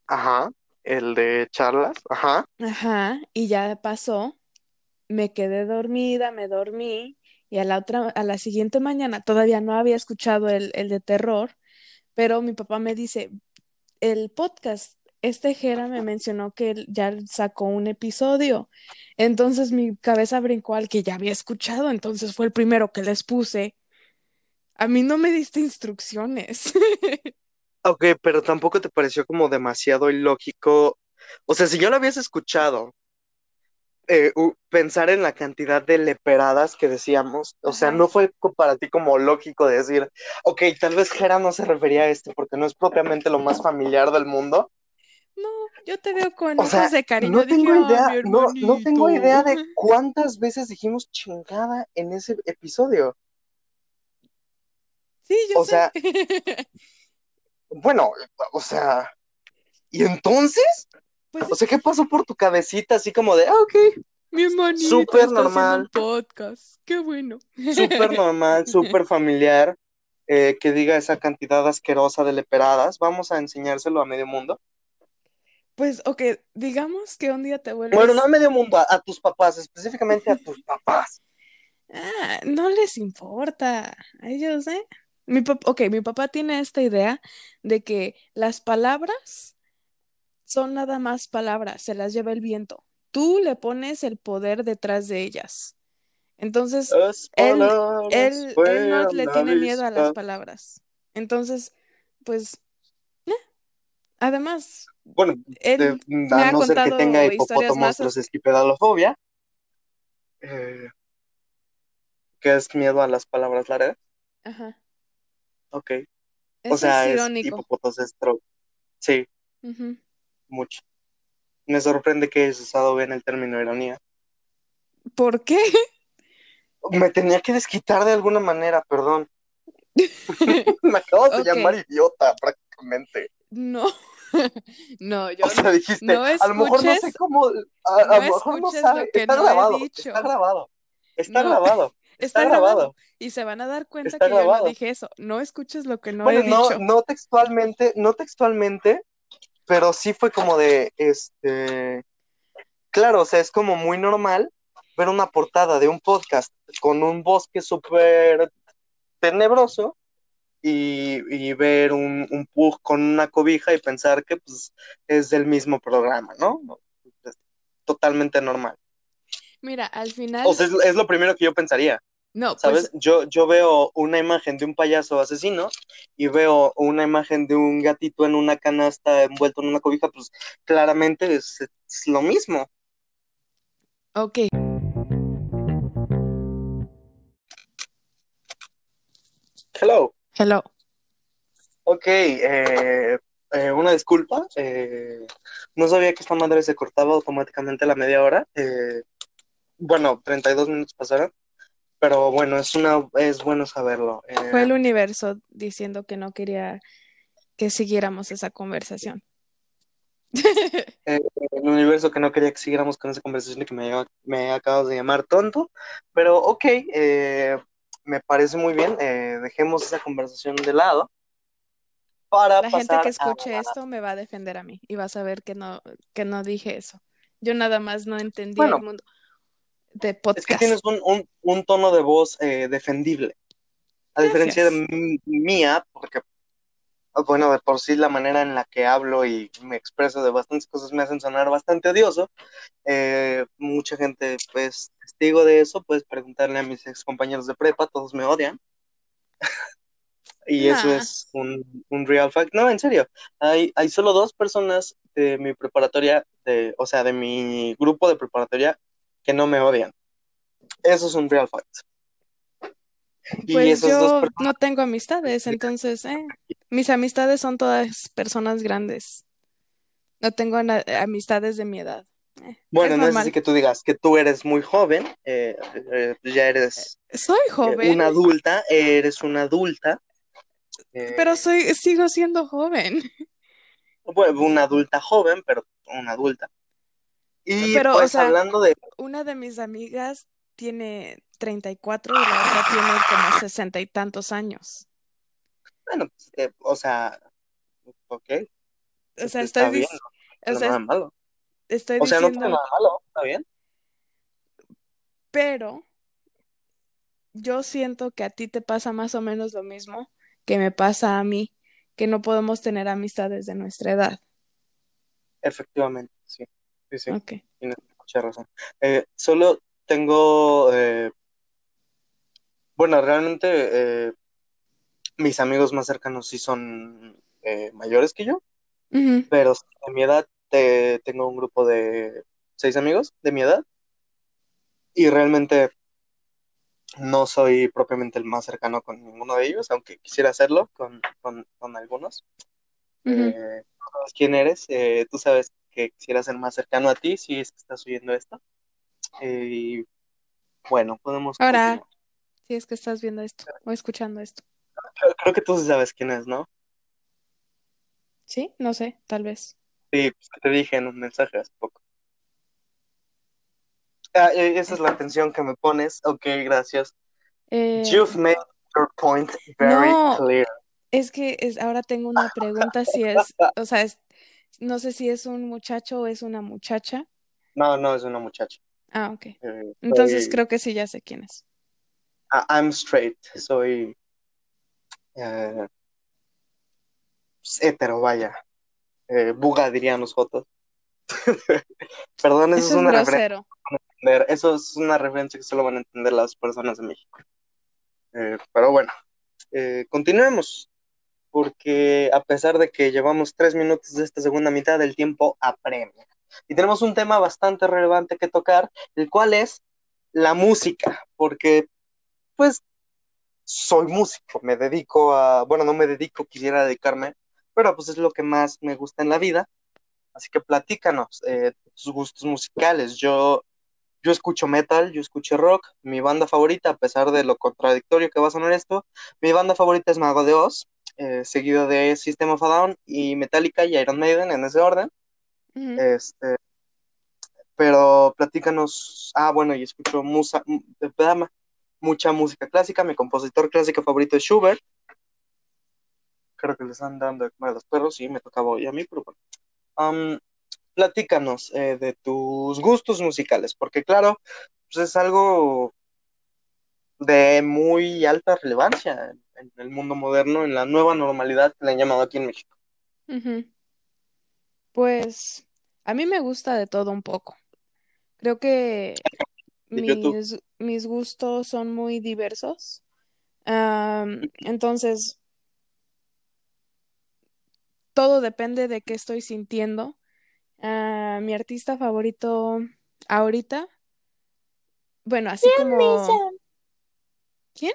Ajá. El de charlas. Ajá. Ajá, y ya pasó, me quedé dormida, me dormí, y a la otra, a la siguiente mañana todavía no había escuchado el, el de terror, pero mi papá me dice, el podcast, este Jera me mencionó que él ya sacó un episodio. Entonces mi cabeza brincó al que ya había escuchado, entonces fue el primero que les puse. A mí no me diste instrucciones. Ok, pero tampoco te pareció como demasiado ilógico. O sea, si ya lo habías escuchado, eh, pensar en la cantidad de leperadas que decíamos, o sea, Ajá. no fue para ti como lógico decir, ok, tal vez Jera no se refería a esto porque no es propiamente lo más familiar del mundo. No, yo te veo con O ojos sea, de cariño. no tengo "Ay, idea, no, no tengo idea de hermanito". cuántas veces dijimos chingada en ese episodio. Sí, yo O sé. sea, bueno, o sea, ¿y entonces? Pues O sea, ¿qué pasó por tu cabecita así como de, ah, ok, mi hermanito súper normal. un podcast. Qué bueno. súper normal, súper familiar, eh, que diga esa cantidad asquerosa de leperadas? Vamos a enseñárselo a medio mundo. Pues, ok, digamos que un día te Bueno, vuelves. no a medio mundo, a, a tus papás, específicamente a tus papás. Ah, no les importa a ellos, ¿eh? Mi papá, ok, mi papá tiene esta idea de que las palabras son nada más palabras, se las lleva el viento. Tú le pones el poder detrás de ellas. Entonces, él, él, él no le tiene miedo a las palabras. Entonces, pues, además, Bueno, él de- me a no ser que tenga hipopótamos los esquipedalofobia, eh, que es miedo a las palabras largas. Ajá. Ok. O Eso sea, es es hipopótamos. Sí, Ujú. mucho. Me sorprende que hayas usado bien el término ironía. ¿Por qué? Me tenía que desquitar de alguna manera, perdón. Me acabas de llamar idiota prácticamente. No, no, yo O sea, dijiste, no a lo mejor no sé escuches, cómo, a, a no lo mejor no escuches sabe, lo que está no he grabado, dicho. está grabado, está grabado, está está grabado grabado, y se van a dar cuenta está que yo no dije eso. No escuches lo que no Bueno, he no, dicho. no textualmente, no textualmente, pero sí fue como de, este, claro, o sea, es como muy normal ver una portada de un podcast con un bosque súper tenebroso y, y ver un, un pug con una cobija y pensar que pues, es del mismo programa, ¿no? Es totalmente normal. Mira, al O final, sea, es, es lo primero que yo pensaría, no, ¿sabes? pues Yo, yo veo una imagen de un payaso asesino y veo una imagen de un gatito en una canasta envuelto en una cobija, pues claramente es, es lo mismo. ok. Hello. Hello. Ok, eh, eh, una disculpa. eh, no sabía que esta madre se cortaba automáticamente a la media hora. eh, bueno, 32 minutos pasaron. Pero bueno, es una, es bueno saberlo. Fue el universo diciendo que no quería que siguiéramos esa conversación. el universo que no quería que siguiéramos con esa conversación y que me, me acabas de llamar tonto. Pero ok, eh, me parece muy bien. eh, dejemos esa conversación de lado para La gente que a... escuche esto me va a defender a mí y va a saber que no, que no dije eso. Yo nada más no entendía Bueno, el mundo de es que podcast. tienes un, un, un tono de voz eh, defendible. A diferencia de mía, porque, bueno, de por sí la manera en la que hablo y me expreso de bastantes cosas me hacen sonar bastante odioso. Eh, mucha gente, pues, testigo de eso, puedes preguntarle a mis ex compañeros de prepa, todos me odian. Y eso Nah. es un, un real fact. No, en serio, hay, hay solo dos personas de mi preparatoria, de, o sea, de mi grupo de preparatoria, que no me odian. Eso es un real fact. Pues dos yo no tengo amistades, entonces, eh, mis amistades son todas personas grandes. No tengo na- amistades de mi edad. Bueno, es no es así que tú digas que tú eres muy joven, eh, eh, ya eres Soy eh, joven, una adulta, eres una adulta, eh, pero soy, sigo siendo joven. bueno, una adulta joven, pero una adulta. Y Pero, o pues sea, hablando de, una de mis amigas tiene 34 y la otra tiene como sesenta y tantos años. bueno, pues, eh, o sea, ok, O sea, está estoy, bien, no o tiene nada sea, malo. estoy O sea, no diciendo, nada malo, está bien. pero yo siento que a ti te pasa más o menos lo mismo que me pasa a mí, que no podemos tener amistades de nuestra edad. Efectivamente, sí, sí, sí, Ok. tienes mucha razón. Eh, solo tengo, eh, bueno, realmente eh, mis amigos más cercanos sí son eh, mayores que yo, pero de mi edad te- tengo un grupo de seis amigos de mi edad y realmente no soy propiamente el más cercano con ninguno de ellos, aunque quisiera hacerlo con, con, con algunos. Eh, tú sabes quién eres, eh, tú sabes que quisiera ser más cercano a ti si es que estás oyendo esto. Eh, y bueno, podemos Ahora, continuar. Si es que estás viendo esto o escuchando esto. Creo, creo que tú sí sabes quién es, ¿no? ¿Sí? No sé, tal vez. Sí, pues te dije en un mensaje hace poco. Ah, eh, esa es la atención que me pones. Ok, gracias. Eh, You've made your point very no, clear. es que es, ahora tengo una pregunta si es, o sea, es, no sé si es un muchacho o es una muchacha. No, no, es una muchacha. Ah, ok. Eh, Entonces soy, creo que sí ya sé quién es. Ah, I'm straight, soy eh, hetero, vaya. Eh, buga dirían. Perdón, eso es Eso es una referencia. entender. Eso es una referencia que solo van a entender las personas de México. Eh, pero bueno, eh, continuemos, porque a pesar de que llevamos tres minutos de esta segunda mitad, el tiempo apremia. Y tenemos un tema bastante relevante que tocar, el cual es la música, porque pues soy músico, me dedico a, bueno, no me dedico, quisiera dedicarme, pero pues es lo que más me gusta en la vida. Así que platícanos eh, tus gustos musicales. Yo yo escucho metal, yo escucho rock. Mi banda favorita, a pesar de lo contradictorio que va a sonar esto, mi banda favorita es Mago de Oz, eh, seguido de System of a Down y Metallica y Iron Maiden en ese orden. Este, pero platícanos. Ah, bueno, y escucho musa, mucha música clásica. Mi compositor clásico favorito es Schubert. Creo que les están dando de a los perros, sí, me tocaba hoy a mí, pero bueno. Platícanos eh, de tus gustos musicales, porque claro, pues es algo de muy alta relevancia en, el mundo moderno, en la nueva normalidad que le han llamado aquí en México. Pues a mí me gusta de todo un poco. Creo que mis, mis gustos son muy diversos. Am, entonces, todo depende de qué estoy sintiendo. Ah, mi artista favorito ahorita, bueno, así como... Neeson. ¿Quién?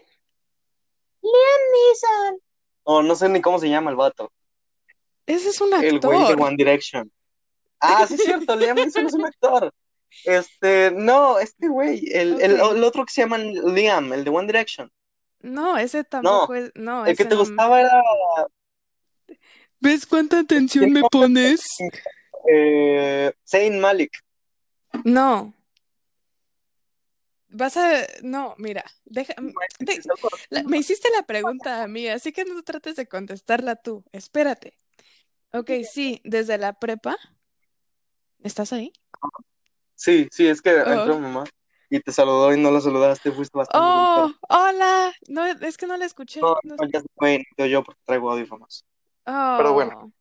Liam Neeson. oh, no sé ni cómo se llama el vato, Ese es un el güey de actor. One Direction. Ah, sí es cierto, Liam Neeson es un actor. Este, no, este güey, el, el, otro que se llama Liam, el de One Direction. No, ese No, tampoco es... No, el que te no... gustaba era ¿Ves cuánta atención me pones? eh, Zayn Malik. No. Vas a... No, mira, deja... de- la- me hiciste la pregunta a mí, así que no trates de contestarla tú. Espérate. Ok, sí, desde la prepa. ¿Estás ahí? Sí, sí, es que Oh. entró mamá y te saludó y no la saludaste, fuiste bastante Oh, hola. No, es que no la escuché. No, No- ya ni yo porque traigo audífonos. Pero bueno, Oh.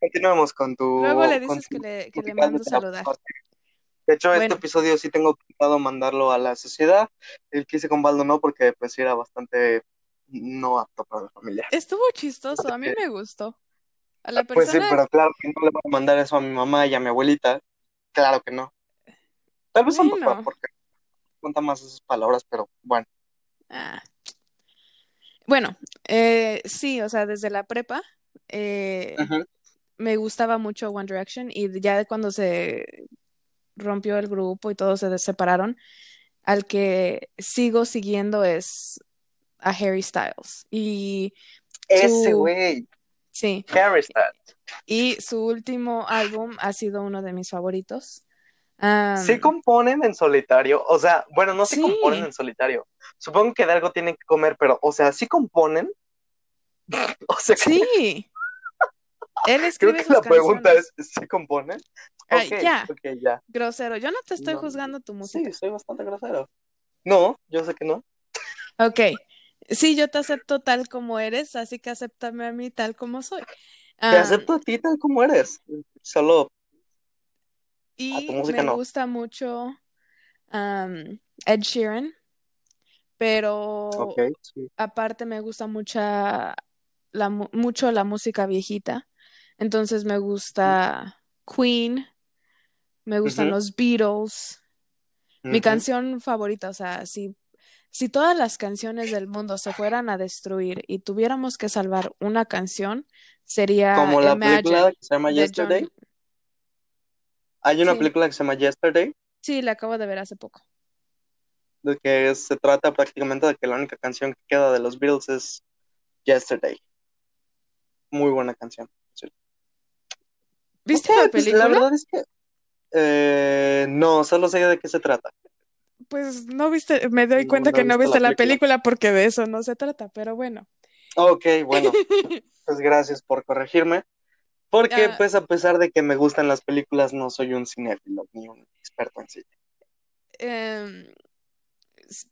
continuemos con tu... Luego le dices tu que le, que le musical mando saludar. De hecho, este episodio sí tengo pensado mandarlo a la sociedad. El que hice con Baldo no, porque pues era bastante no apto para la familia. Estuvo chistoso, a mí me gustó. A la Pues sí, persona, pero claro que no le voy a mandar eso a mi mamá y a mi abuelita. Claro que no. Tal vez a mi papá, Bueno. porque cuenta más esas palabras, pero bueno. Ah. Bueno, eh, sí, o sea, desde la prepa eh, me gustaba mucho One Direction y ya cuando se rompió el grupo y todos se separaron, al que sigo siguiendo es a Harry Styles. Y Ese güey, sí, Harry Styles. y su último álbum ha sido uno de mis favoritos. ¿Sí componen en solitario? O sea, bueno, no se componen en solitario. Supongo que de algo tienen que comer, pero, o sea, ¿sí componen? O sea, que- sí. Él creo escribe que sus la pregunta es, ¿sí componen? Ay, ya. ok, ya. Grosero. Yo no te estoy No, juzgando tu música. Sí, soy bastante grosero. No, yo sé que no. Ok. Sí, yo te acepto tal como eres, así que acéptame a mí tal como soy. Te Am, acepto a ti tal como eres. Solo, y tu música me no. gusta mucho am, Ed Sheeran, pero sí. aparte me gusta mucha la, mu- mucho la música viejita. Entonces me gusta Queen, me gustan los Beatles. Mi canción favorita, o sea, si, si todas las canciones del mundo se fueran a destruir y tuviéramos que salvar una canción, sería Como la película Imagine que se llama Yesterday. John. Hay una Sí, película que se llama Yesterday, sí, la acabo de ver hace poco. de que se trata prácticamente de que la única canción que queda de los Beatles es Yesterday. Muy buena canción. Sí. ¿Viste la pues la película? verdad es que eh, no, solo sé de qué se trata. Pues no viste, me doy cuenta no que no viste la la película. película porque de eso no se trata, pero bueno. Ok, bueno, pues gracias por corregirme. Porque Ah, pues a pesar de que me gustan las películas, no soy un cinéfilo ni un experto en cine. em,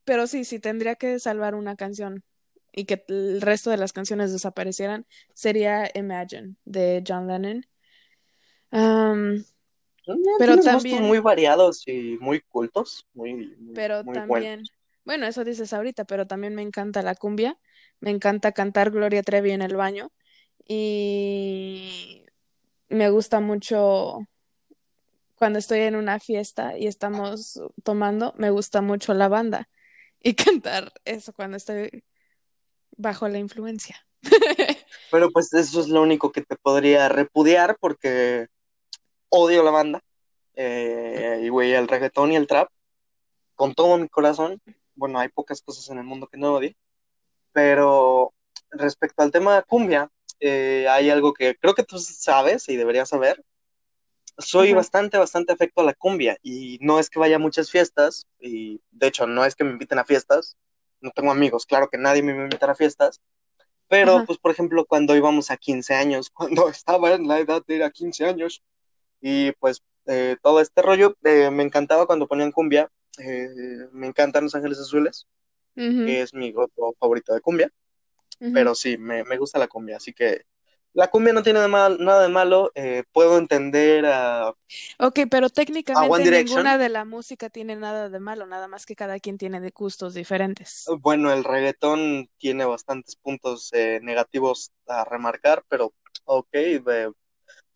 pero sí, sí, tendría que salvar una canción y que el resto de las canciones desaparecieran, sería Imagine de John Lennon. Mm, pero también, muy variados y muy cultos, muy, muy, pero muy buenos. también, bueno, eso dices ahorita, pero también me encanta la cumbia, me encanta cantar Gloria Trevi en el baño y me gusta mucho cuando estoy en una fiesta y estamos tomando, me gusta mucho la banda y cantar eso cuando estoy bajo la influencia. Pero pues eso es lo único que te podría repudiar porque odio la banda, eh, y güey, el reggaetón y el trap con todo mi corazón. Bueno, hay pocas cosas en el mundo que no odie, pero respecto al tema de cumbia, eh, hay algo que creo que tú sabes y deberías saber. Soy Ajá, bastante, bastante afecto a la cumbia y no es que vaya a muchas fiestas y de hecho no es que me inviten a fiestas, no tengo amigos, claro que nadie me va a invitar a fiestas, pero ajá, pues por ejemplo cuando íbamos a 15 años, cuando estaba en la edad de ir a 15 años y pues eh, todo este rollo, eh, me encantaba cuando ponían cumbia, eh, me encantan Los Ángeles Azules, ujú, que es mi grupo favorito de cumbia, pero sí, me, me gusta la cumbia, así que la cumbia no tiene de mal- nada de malo, eh, puedo entender a, Ok, pero técnicamente ninguna de la música tiene nada de malo, nada más que cada quien tiene de gustos diferentes. bueno, el reggaetón tiene bastantes puntos eh, negativos a remarcar, pero ok, eh,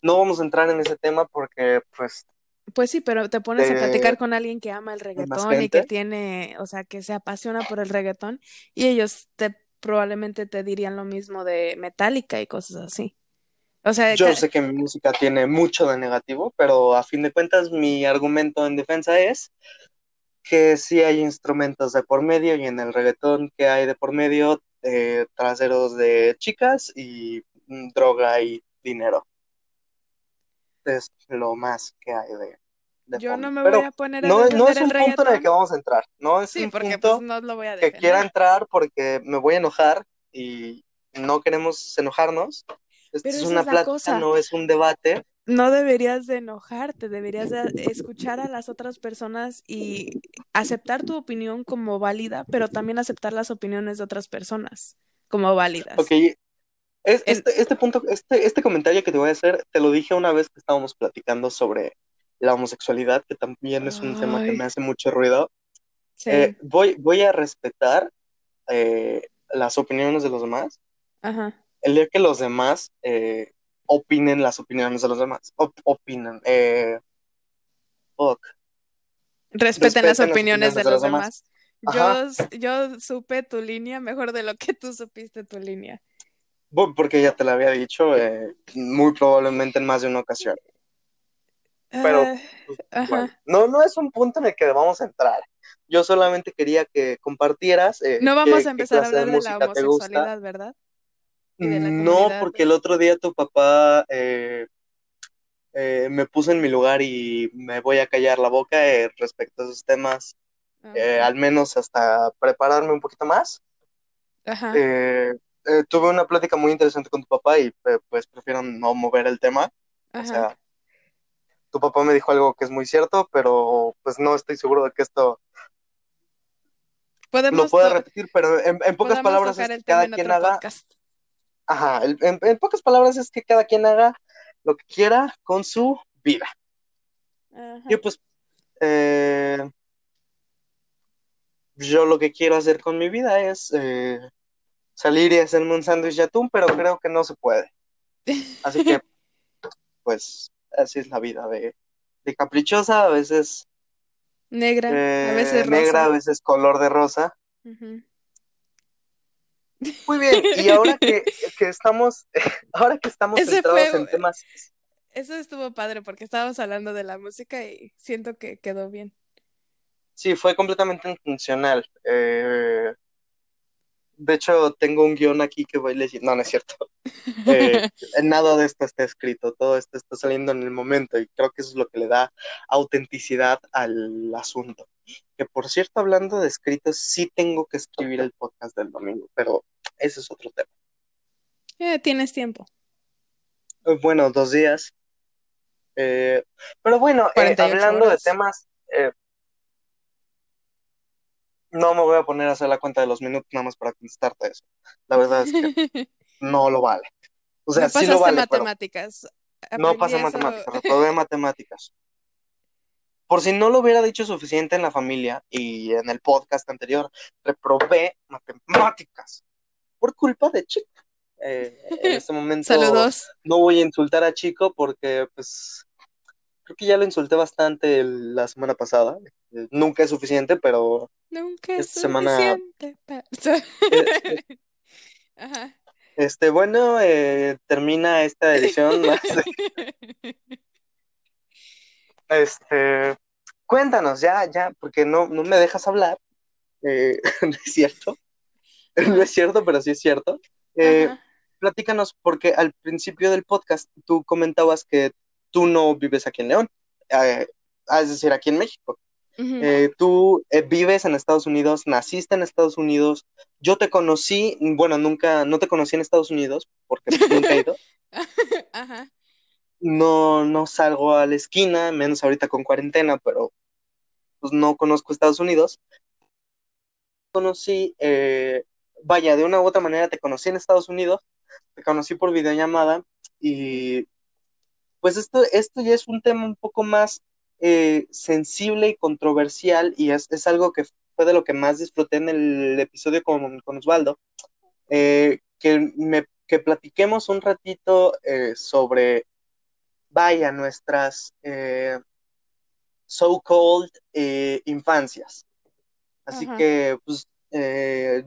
no vamos a entrar en ese tema porque pues Pues sí, pero te pones a eh, platicar con alguien que ama el reggaetón y que tiene, o sea, que se apasiona por el reggaetón y ellos te probablemente te dirían lo mismo de Metallica y cosas así. O sea, Yo sé que mi música tiene mucho de negativo, pero a fin de cuentas mi argumento en defensa es que sí hay instrumentos de por medio y en el reggaetón que hay de por medio eh, traseros de chicas y mm, droga y dinero. Es lo más que hay de, de yo no me voy a poner a no, no es un punto en el que vamos a entrar. No es Sí, un porque pues punto no lo voy a que quiera entrar porque me voy a enojar y no queremos enojarnos. Esta Pero es una es la plática, cosa. no es un debate. No deberías de enojarte, deberías de escuchar a las otras personas y aceptar tu opinión como válida, pero también aceptar las opiniones de otras personas como válidas. Ok, es, este, este punto, este, este comentario que te voy a hacer, te lo dije una vez que estábamos platicando sobre la homosexualidad, que también es un tema que me hace mucho ruido. sí, Eh, voy, voy a respetar eh, las opiniones de los demás. ajá. El día que los demás eh, opinen las opiniones de los demás, op- opinen, fuck, Respeten las respeten las opiniones opiniones de de los los demás. Yo, yo supe tu línea mejor de lo que tú supiste tu línea. porque ya te lo había dicho, muy probablemente en más de una ocasión. Pero Ah, pues, ajá. bueno, no, no es un punto en el que debamos entrar. Yo solamente quería que compartieras eh, No qué, vamos a empezar a de hablar de la homosexualidad, ¿verdad? No, porque el otro día tu papá eh, eh, me puso en mi lugar y me voy a callar la boca eh, respecto a esos temas, eh, al menos hasta prepararme un poquito más. Ajá. Eh, eh, tuve una plática muy interesante con tu papá y eh, pues prefiero no mover el tema. O sea, tu papá me dijo algo que es muy cierto, pero pues no estoy seguro de que esto lo pueda repetir, pero en, en pocas palabras es que cada quien haga, podcast. ajá, en, en pocas palabras es que cada quien haga lo que quiera con su vida. Ajá. Y pues eh, yo lo que quiero hacer con mi vida es eh, salir y hacerme un sándwich de atún, pero creo que no se puede. Así que pues así es la vida de, de caprichosa, a veces Negra, a eh, veces negra, a rosa. veces color de rosa. Muy bien, y ahora que, que estamos, ahora que estamos Ese centrados fue, en temas, eso estuvo padre porque estábamos hablando de la música y siento que quedó bien. sí, fue completamente intencional. Eh, de hecho, tengo un guion aquí que voy leyendo, no, no es cierto. Eh, nada de esto está escrito, todo esto está saliendo en el momento y creo que eso es lo que le da autenticidad al asunto. Que por cierto, hablando de escritos, sí tengo que escribir el podcast del domingo, pero ese es otro tema. Eh, tienes tiempo. Eh, Bueno, dos días. Eh, pero bueno, 48 hablando de temas, no me voy a poner a hacer la cuenta de los minutos nada más para contestarte eso. La verdad es que no lo vale. O sea, No sí lo vale, pero matemáticas. no eso. matemáticas, reprobé matemáticas. Por si no lo hubiera dicho suficiente en la familia y en el podcast anterior, reprobé matemáticas por culpa de Chico. Eh, en este momento Saludos. no voy a insultar a Chico porque, pues, creo que ya lo insulté bastante el- la semana pasada. Eh, nunca es suficiente, pero Nunca es esta semana, suficiente para... eh, eh, Ajá. este, bueno, eh, termina esta edición más. Este, cuéntanos, ya, ya, porque no, no me dejas hablar. Eh, no es cierto, no es cierto, pero sí es cierto. Eh, platícanos, porque al principio del podcast tú comentabas que tú no vives aquí en León, eh, es decir, aquí en México. Eh, tú eh, vives en Estados Unidos, naciste en Estados Unidos. Yo te conocí, bueno, nunca, no te conocí en Estados Unidos, porque nunca he ido. Ajá. No, no salgo a la esquina, menos ahorita con cuarentena, pero pues no conozco Estados Unidos. Conocí, eh, vaya, de una u otra manera te conocí en Estados Unidos, te conocí por videollamada y pues esto, esto ya es un tema un poco más eh, sensible y controversial y es, es algo que fue de lo que más disfruté en el episodio con, con Osvaldo, eh, que, me, que platiquemos un ratito eh, sobre, vaya, nuestras so-called infancias. Así que, pues,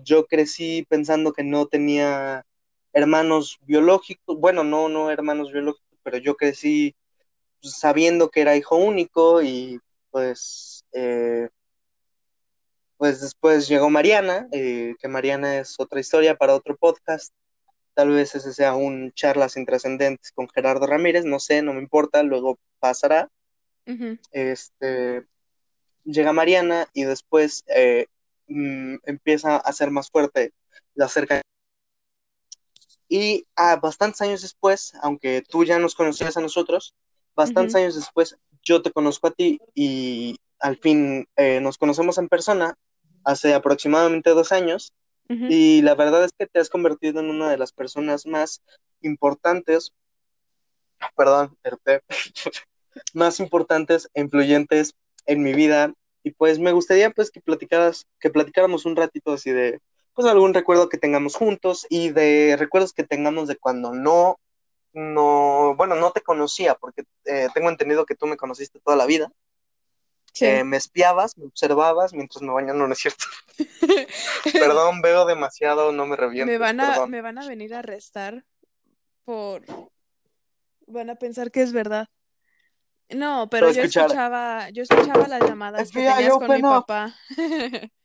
yo crecí pensando que no tenía hermanos biológicos, bueno, no, no hermanos biológicos, pero yo crecí pues, sabiendo que era hijo único y pues, eh, pues después llegó Mariana, eh, que Mariana es otra historia para otro podcast. Tal vez ese sea un charlas intrascendentes con Gerardo Ramírez, no sé, no me importa, luego pasará. Este, llega Mariana y después eh, mm, empieza a ser más fuerte la cercanía. Y ah, bastantes años después, aunque tú ya nos conocías a nosotros, bastantes años después yo te conozco a ti y al fin eh, nos conocemos en persona hace aproximadamente dos años y la verdad es que te has convertido en una de las personas más importantes, perdón, más importantes e influyentes en mi vida. Y pues me gustaría pues que platicaras, que platicáramos un ratito así de pues algún recuerdo que tengamos juntos y de recuerdos que tengamos de cuando no, no, bueno, no te conocía, porque eh, tengo entendido que tú me conociste toda la vida. Sí. Eh, me espiabas, me observabas mientras me bañaba, no, no es cierto. Perdón, veo demasiado, no me revientes, Me van a, perdón. me van a venir a arrestar por... Van a pensar que es verdad. No, pero Pero yo escuchar- escuchaba, yo escuchaba las llamadas que tenías con mi up. papá.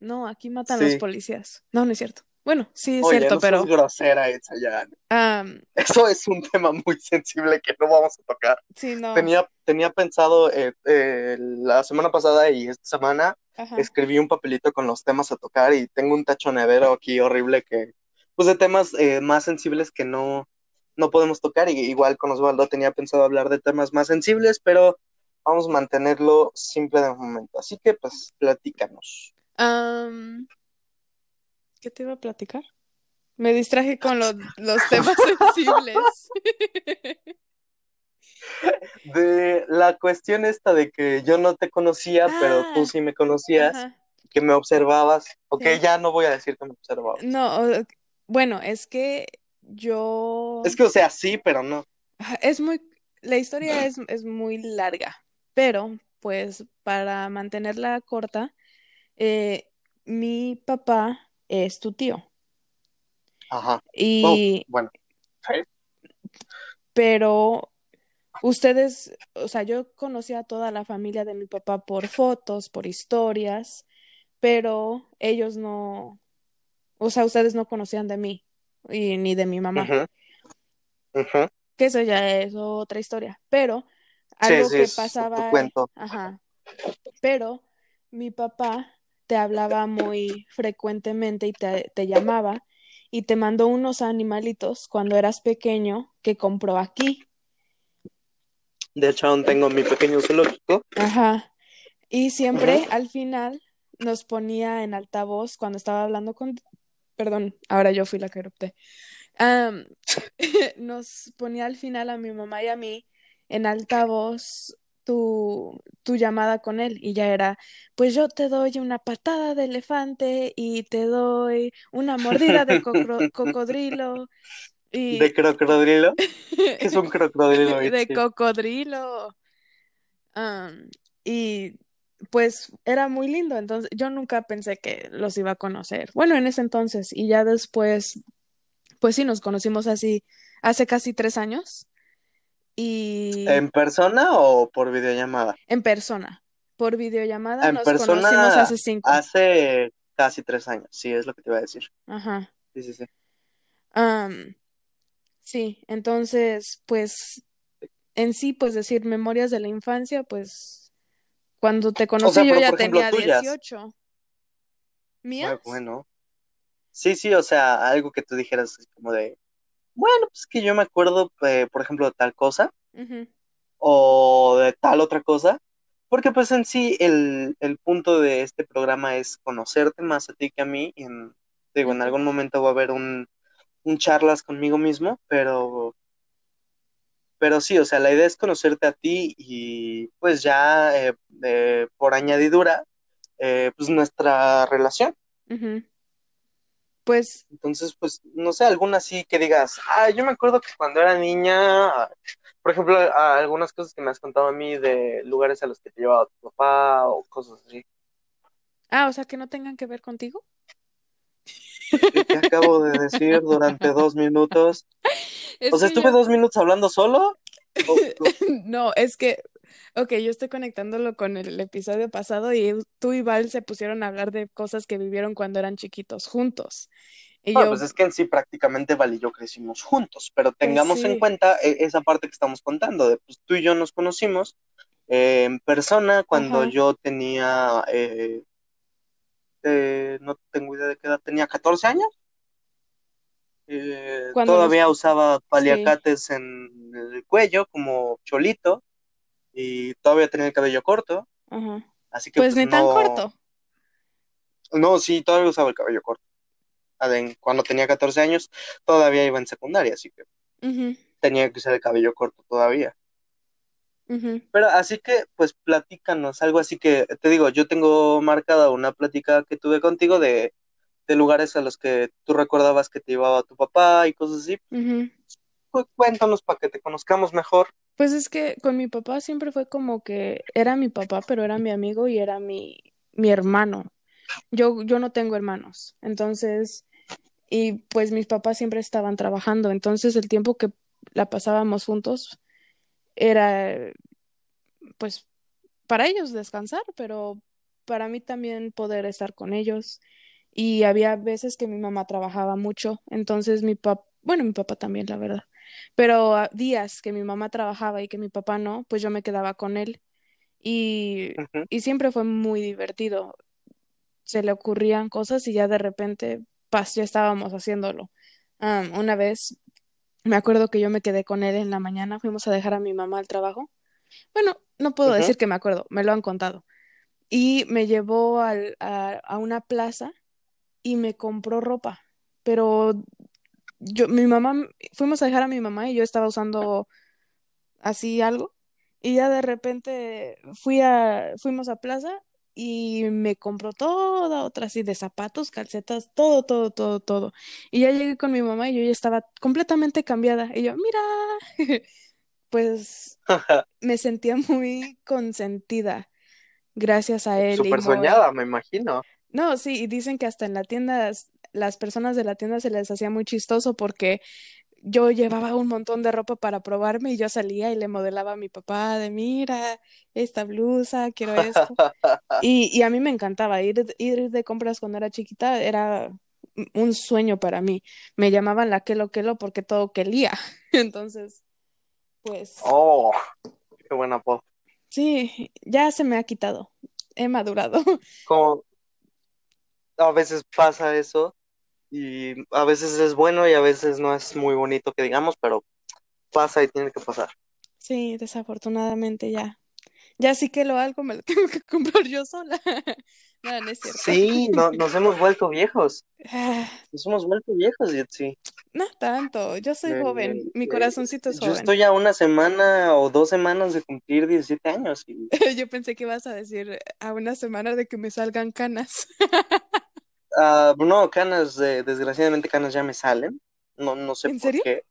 No, aquí matan los Sí. policías. No, no es cierto. Bueno, sí es Oye, cierto, no pero seas grosera, Itzayan. am, Eso es un tema muy sensible que no vamos a tocar. sí, no. Tenía, tenía pensado eh, eh, la semana pasada y esta semana Ajá. escribí un papelito con los temas a tocar y tengo un tachonadero aquí horrible que, pues de temas eh, más sensibles que no, no podemos tocar. Y igual con Osvaldo tenía pensado hablar de temas más sensibles, pero vamos a mantenerlo simple de momento. Así que pues platícanos. ¿Qué te iba a platicar? Me distraje con los, los temas sensibles. De la cuestión esta de que yo no te conocía, pero Ah, tú sí me conocías, Ajá. que me observabas. Ok, Sí. ya no voy a decir que me observabas. No, bueno, es que yo... Es que, o sea, sí, pero no. Es muy, la historia es, es muy larga, pero pues para mantenerla corta, eh, mi papá es tu tío. Ajá. Oh, Y, bueno. Sí. pero ustedes, o sea, yo conocí a toda la familia de mi papá por fotos, por historias, pero ellos no, o sea, ustedes no conocían de mí y ni de mi mamá. Ujú. que eso ya es otra historia, pero Sí, algo sí, que es otro pasaba, cuento. ajá, pero mi papá te hablaba muy frecuentemente y te, te llamaba y te mandó unos animalitos cuando eras pequeño que compró aquí, De hecho, aún tengo mi pequeño zoológico. ajá, y siempre al final nos ponía en altavoz cuando estaba hablando con, perdón, ahora yo fui la que erupté. Nos ponía al final a mi mamá y a mí en altavoz tu, tu llamada con él y ya era, pues yo te doy una patada de elefante y te doy una mordida de cocodrilo y ¿De crocodrilo? ¿Qué es un crocodrilo? de cocodrilo. Am, y pues era muy lindo, entonces yo nunca pensé que los iba a conocer. Bueno, en ese entonces y ya después, pues sí, nos conocimos así hace casi tres años y ¿En persona o por videollamada? en persona. Por videollamada En nos persona conocimos hace cinco. Hace casi tres años, sí, es lo que te iba a decir. Ajá. Sí, sí, sí. Am, sí, entonces, pues en sí, pues decir memorias de la infancia, pues cuando te conocí sea, yo ya ejemplo, tenía tuyas. 18. Muy ¿Mías? bueno. Sí, sí, o sea, algo que tú dijeras como de, bueno, pues que yo me acuerdo, eh, por ejemplo, de tal cosa o de tal otra cosa, porque pues en sí el, el punto de este programa es conocerte más a ti que a mí, y en, digo, en algún momento va a haber un, un charlas conmigo mismo, pero, pero sí, o sea, la idea es conocerte a ti y pues ya eh, eh, por añadidura, eh, pues nuestra relación. ujú. Pues Entonces, pues, no sé, alguna así que digas, ah, yo me acuerdo que cuando era niña, por ejemplo, a- algunas cosas que me has contado a mí de lugares a los que te llevaba tu papá o cosas así. Ah, o sea, que no tengan que ver contigo. ¿Qué te acabo de decir durante dos minutos? Es O sea, estuve yo- dos minutos hablando solo. No, es que, ok, yo estoy conectándolo con el episodio pasado y tú y Val se pusieron a hablar de cosas que vivieron cuando eran chiquitos juntos. Y Bueno, yo, pues es que en sí prácticamente Val y yo crecimos juntos, pero tengamos en cuenta eh, esa parte que estamos contando, de pues tú y yo nos conocimos eh, en persona cuando Ajá. yo tenía, eh, eh, no tengo idea de qué edad, tenía 14 años. Eh, todavía nos- usaba paliacates en el cuello como cholito y todavía tenía el cabello corto, Ajá. así que Pues ni tan no- corto. No, sí, todavía usaba el cabello corto. Ah, Cuando tenía 14 años todavía iba en secundaria, así que tenía que usar el cabello corto todavía. Pero así que, pues platícanos, algo así que, te digo, yo tengo marcada una plática que tuve contigo de, de lugares a los que tú recordabas que te llevaba tu papá y cosas así. Pues cuéntanos para que te conozcamos mejor. Pues es que con mi papá siempre fue como que era mi papá, pero era mi amigo y era mi, mi hermano. Yo, yo no tengo hermanos, entonces, y pues mis papás siempre estaban trabajando, entonces el tiempo que la pasábamos juntos era, pues, para ellos descansar, pero para mí también poder estar con ellos. Y había veces que mi mamá trabajaba mucho, entonces mi papá, bueno, mi papá también, la verdad, pero días que mi mamá trabajaba y que mi papá no, pues yo me quedaba con él. Y, y siempre fue muy divertido. Se le ocurrían cosas y ya de repente, pas, ya estábamos haciéndolo. Am, una vez me acuerdo que yo me quedé con él en la mañana, fuimos a dejar a mi mamá al trabajo. Bueno, no puedo decir que me acuerdo, me lo han contado. Y me llevó al- a, a una plaza y me compró ropa. Pero yo, mi mamá, fuimos a dejar a mi mamá y yo estaba usando así algo. Y ya de repente fui a, fuimos a plaza y me compró toda otra así de zapatos, calcetas, todo, todo, todo, todo. Y ya llegué con mi mamá y yo ya estaba completamente cambiada. Y yo, mira, pues me sentía muy consentida gracias a él y Súper soñada, me imagino. No, sí, y dicen que hasta en la tienda, s- las personas de la tienda se les hacía muy chistoso porque yo llevaba un montón de ropa para probarme y yo salía y le modelaba a mi papá de, mira, esta blusa, quiero esto. Y, y a mí me encantaba ir, de- ir de compras cuando era chiquita, era un sueño para mí. Me llamaban la Kelo Kelo porque todo quelía. Entonces, pues Oh, qué buen apodo. sí, ya se me ha quitado. He madurado. Como a veces pasa eso y a veces es bueno y a veces no es muy bonito que digamos, pero pasa y tiene que pasar. Sí, desafortunadamente ya. Ya sí que lo algo me lo tengo que comprar yo sola. No, no es cierto. Sí, no, nos hemos vuelto viejos. Ah, Nos hemos vuelto viejos, sí. No tanto, yo soy joven, mi Eh, corazoncito es yo joven. estoy a una semana o dos semanas de cumplir 17 años y Yo pensé que ibas a decir a una semana de que me salgan canas. Ah, no, canas, eh, desgraciadamente canas ya me salen. No, no sé ¿En por serio? qué.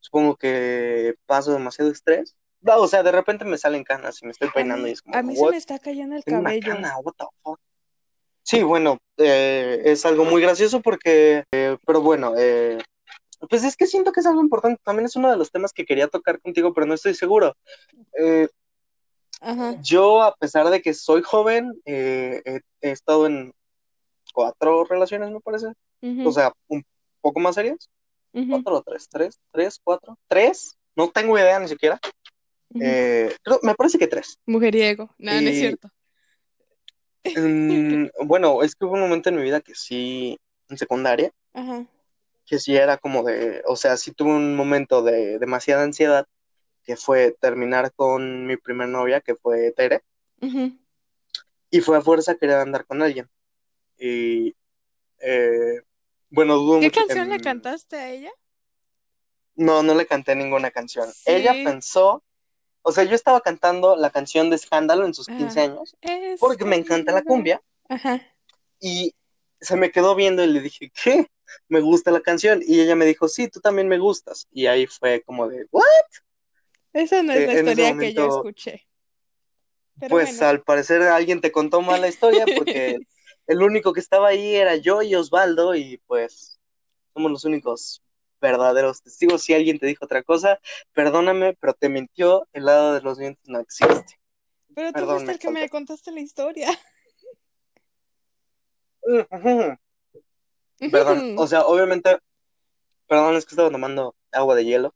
Supongo que paso demasiado estrés. No, o sea, de repente me salen canas y me estoy peinando y es como, a mí se me está cayendo el Tengo una cabello. cana, what the fuck. Sí, bueno, eh, es algo muy gracioso porque, eh, pero bueno, eh, pues es que siento que es algo importante. También es uno de los temas que quería tocar contigo, pero no estoy seguro. Eh, Ajá. yo, a pesar de que soy joven, he, he estado en cuatro relaciones, me parece. O sea, un poco más serias. ¿Cuatro o tres? ¿Tres? ¿Tres? ¿Cuatro? ¿Tres? No tengo idea ni siquiera. Eh, creo- me parece que tres. Mujeriego. No, no es cierto. bueno, es que hubo un momento en mi vida que sí, en secundaria, Ajá. que sí era como de, o sea, sí tuve un momento de demasiada ansiedad, que fue terminar con mi primer novia, que fue Tere, y fue a fuerza querer andar con alguien. Y eh, bueno, dudo ¿Qué mucho que canción le cantaste a ella? no, no le canté ninguna canción. Ella pensó, o sea, yo estaba cantando la canción de Escándalo en sus 15 Ajá. años, porque me encanta la cumbia, Ajá. y se me quedó viendo y le dije, ¿qué? Me gusta la canción. Y ella me dijo, sí, tú también me gustas. Y ahí fue como de, ¿what? Esa no es Eh, la historia que yo escuché. Pero pues bueno. al parecer alguien te contó mal la historia porque el único que estaba ahí era yo y Osvaldo y pues somos los únicos verdaderos testigos. Si alguien te dijo otra cosa, perdóname, pero te mintió, el lado de los dientes no existe. Pero tú fuiste el que me contaste la historia. Perdón, o sea, obviamente, perdón, es que estaba tomando agua de hielo.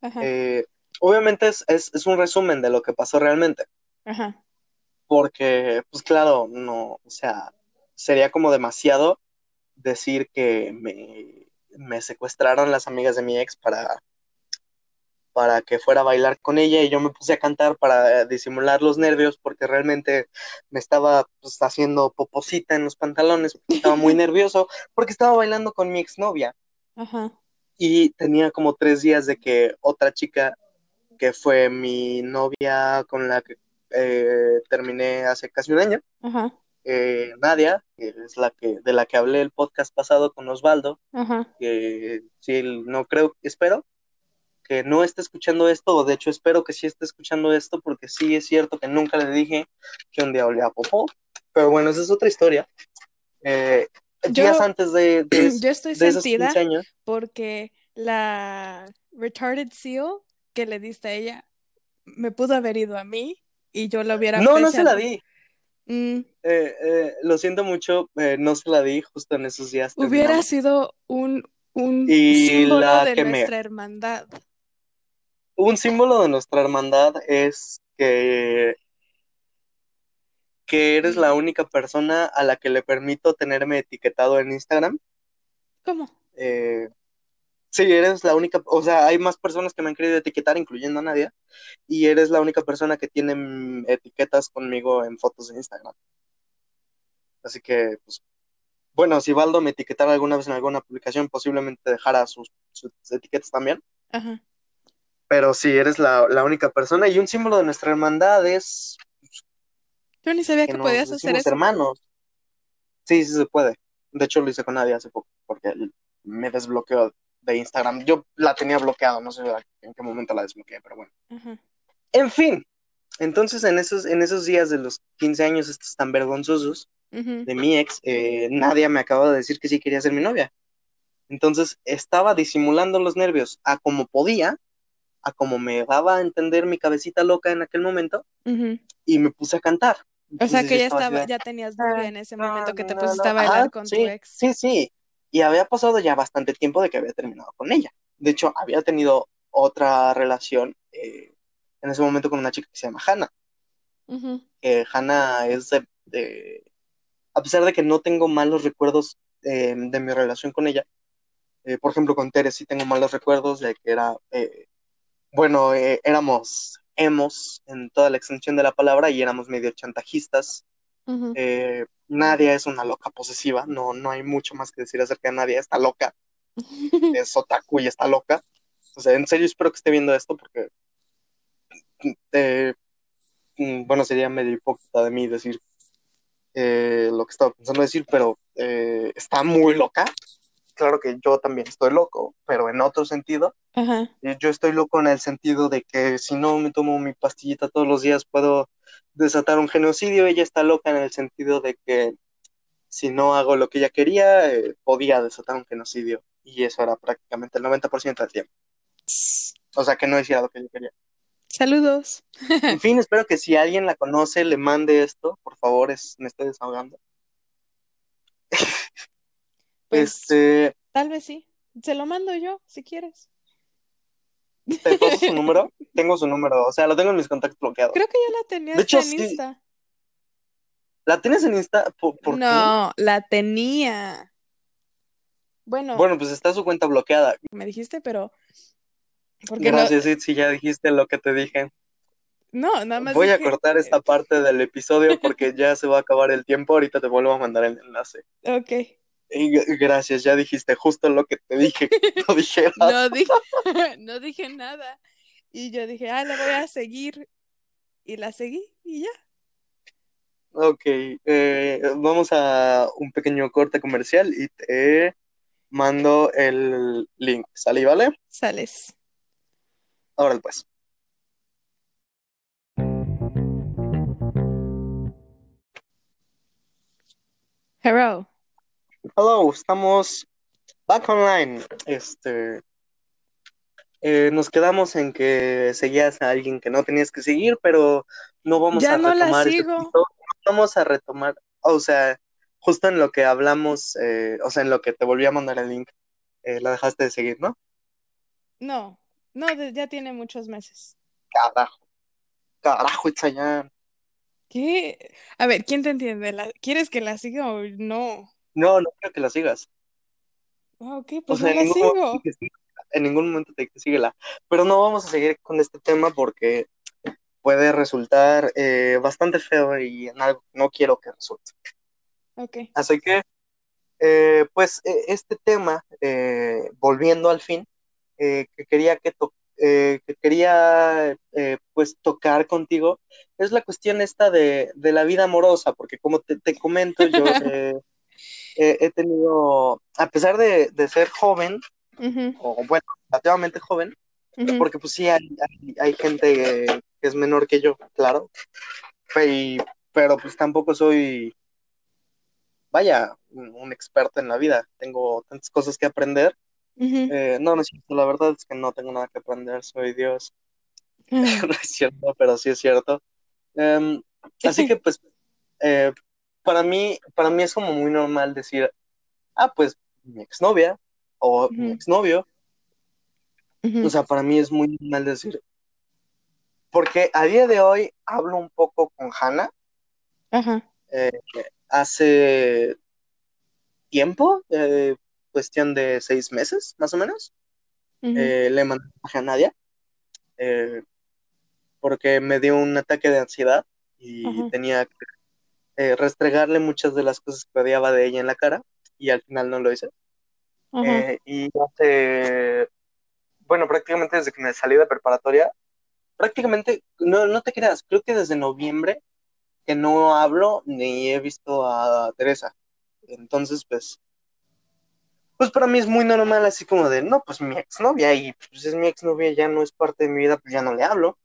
Ajá, Eh, obviamente es, es, es un resumen de lo que pasó realmente, ajá. Porque, pues claro, no, o sea, sería como demasiado decir que me, me secuestraron las amigas de mi ex para, para que fuera a bailar con ella y yo me puse a cantar para disimular los nervios porque realmente me estaba pues, haciendo poposita en los pantalones, porque estaba muy nervioso, porque estaba bailando con mi exnovia Ajá. y tenía como tres días de que otra chica que fue mi novia con la que eh, terminé hace casi un año, Ajá. eh, Nadia, que es la que de la que hablé el podcast pasado con Osvaldo, Ajá. que sí, no creo, espero que no esté escuchando esto, o de hecho espero que sí esté escuchando esto, porque sí es cierto que nunca le dije que un día olía a popó, pero bueno, esa es otra historia. Eh, días Yo, antes de, de, yo estoy de sentida 15 años, porque la retarded seal que le diste a ella me pudo haber ido a mí y yo lo hubiera No, no se la di. Mm, Eh, eh, lo siento mucho, eh, no se la di justo en esos días. hubiera terminamos. sido un, un Y símbolo la de quemé. nuestra hermandad. Un símbolo de nuestra hermandad es que, que eres la única persona a la que le permito tenerme etiquetado en Instagram. ¿Cómo? Eh, sí, eres la única, o sea, hay más personas que me han querido etiquetar, incluyendo a Nadia, y eres la única persona que tiene mm, etiquetas conmigo en fotos de Instagram. Así que, pues, bueno, si Valdo me etiquetara alguna vez en alguna publicación, posiblemente dejara sus, sus etiquetas también. Ajá. Pero sí, eres la, la única persona y un símbolo de nuestra hermandad es Yo ni sabía que que podías hacer eso. hermanos. Sí, sí se puede. De hecho, lo hice con Nadia hace poco porque me desbloqueó de Instagram. Yo la tenía bloqueado, no sé en qué momento la desbloqueé, pero bueno. En fin, entonces en esos, en esos días de los 15 años estos tan vergonzosos de mi ex, eh, Nadia me acaba de decir que sí quería ser mi novia. Entonces estaba disimulando los nervios a como podía, a como me daba a entender mi cabecita loca en aquel momento, y me puse a cantar. O sea Entonces que ya estaba estaba, ya tenías novia en ese momento que te pusiste a bailar con tu ex. sí, sí. Y había pasado ya bastante tiempo de que había terminado con ella. De hecho, había tenido otra relación eh, en ese momento con una chica que se llama Hannah. Que Hannah es de, de- a pesar de que no tengo malos recuerdos eh, de mi relación con ella, eh, por ejemplo, con Tere sí tengo malos recuerdos de que era, bueno, eh, éramos emos en toda la extensión de la palabra y éramos medio chantajistas. Eh, Nadia es una loca posesiva, no, no hay mucho más que decir acerca de Nadia, está loca, es otaku y está loca. O sea, en serio espero que esté viendo esto porque, eh, mm, bueno, sería medio hipócrita de mí decir eh, lo que estaba pensando decir, pero eh, está muy loca. Claro que yo también estoy loco, pero en otro sentido. Ajá. Y Yo estoy loco en el sentido de que si no me tomo mi pastillita todos los días puedo desatar un genocidio. Ella está loca en el sentido de que si no hago lo que ella quería, eh, podía desatar un genocidio. Y eso era prácticamente el 90% del tiempo. O sea, que no hiciera lo que yo quería. Saludos. En fin, espero que si alguien la conoce, le mande esto. Por favor, es, me estoy desahogando. Pues Este, tal vez sí. Se lo mando yo, si quieres. Te paso su número. Tengo su número, o sea, lo tengo en mis contactos bloqueados. Creo que ya la tenía De hecho, hasta en sí. Insta. ¿La tienes en Insta? ¿Por, por qué? No, la tenía. Bueno, Bueno, pues está su cuenta bloqueada. me dijiste, pero porque no, Gracias, Itzy, ya dijiste lo que te dije. no, nada más Voy a cortar esta parte del episodio porque ya se va a acabar el tiempo. Ahorita te vuelvo a mandar el enlace. ok. Y gracias, ya dijiste justo lo que te dije no dijeras. No dije, no dije nada. Y yo dije, ah, la voy a seguir. Y la seguí y ya. Ok, eh, vamos a un pequeño corte comercial y te mando el link. ¿Sale, vale? Sales. Ahora pues. Hello. Hello, estamos back online. Este, eh, nos quedamos en que seguías a alguien que no tenías que seguir, pero no vamos Ya a no la retomar ese sigo. Vamos a retomar, o sea, justo en lo que hablamos, eh, o sea, en lo que te volví a mandar el link, eh, la dejaste de seguir, ¿no? No, no, ya tiene muchos meses. Carajo, carajo, Itzayan. ¿Qué? A ver, ¿quién te entiende? ¿La- ¿Quieres que la siga o no? No, no quiero que la sigas. Ah, ok, O pues sea, no en la ningún momento sigo. en ningún momento te síguela. Pero no vamos a seguir con este tema porque puede resultar eh, bastante feo y en algo no quiero que resulte. Ok. Así que, eh, pues, eh, este tema, eh, volviendo al fin, eh, que quería que, to- eh, que quería eh, pues tocar contigo, es la cuestión esta de, de la vida amorosa, porque como te, te comento, yo eh, he tenido, a pesar de, de ser joven, o bueno, relativamente joven, porque pues sí hay, hay, hay gente que es menor que yo, claro, y- pero pues tampoco soy, vaya, un, un experto en la vida, tengo tantas cosas que aprender. Eh, no, no es cierto, la verdad es que no tengo nada que aprender, soy Dios. no es cierto, pero sí es cierto. Em, así que pues eh, para mí, para mí es como muy normal decir, ah, pues mi exnovia o mi exnovio. Ujú, O sea, para mí es muy normal decir, porque a día de hoy hablo un poco con Hannah. Ajá. eh, hace tiempo, eh, cuestión de seis meses, más o menos, eh, le mandé a Nadia, eh, porque me dio un ataque de ansiedad y tenía que eh, restregarle muchas de las cosas que odiaba de ella en la cara, y al final no lo hice. Eh, y hace, bueno, prácticamente desde que me salí de preparatoria, prácticamente, no, no te creas, creo que desde noviembre que no hablo ni he visto a Teresa. Entonces, pues, pues para mí es muy normal, así como de, no, pues mi exnovia, y pues es mi exnovia, ya no es parte de mi vida, pues ya no le hablo.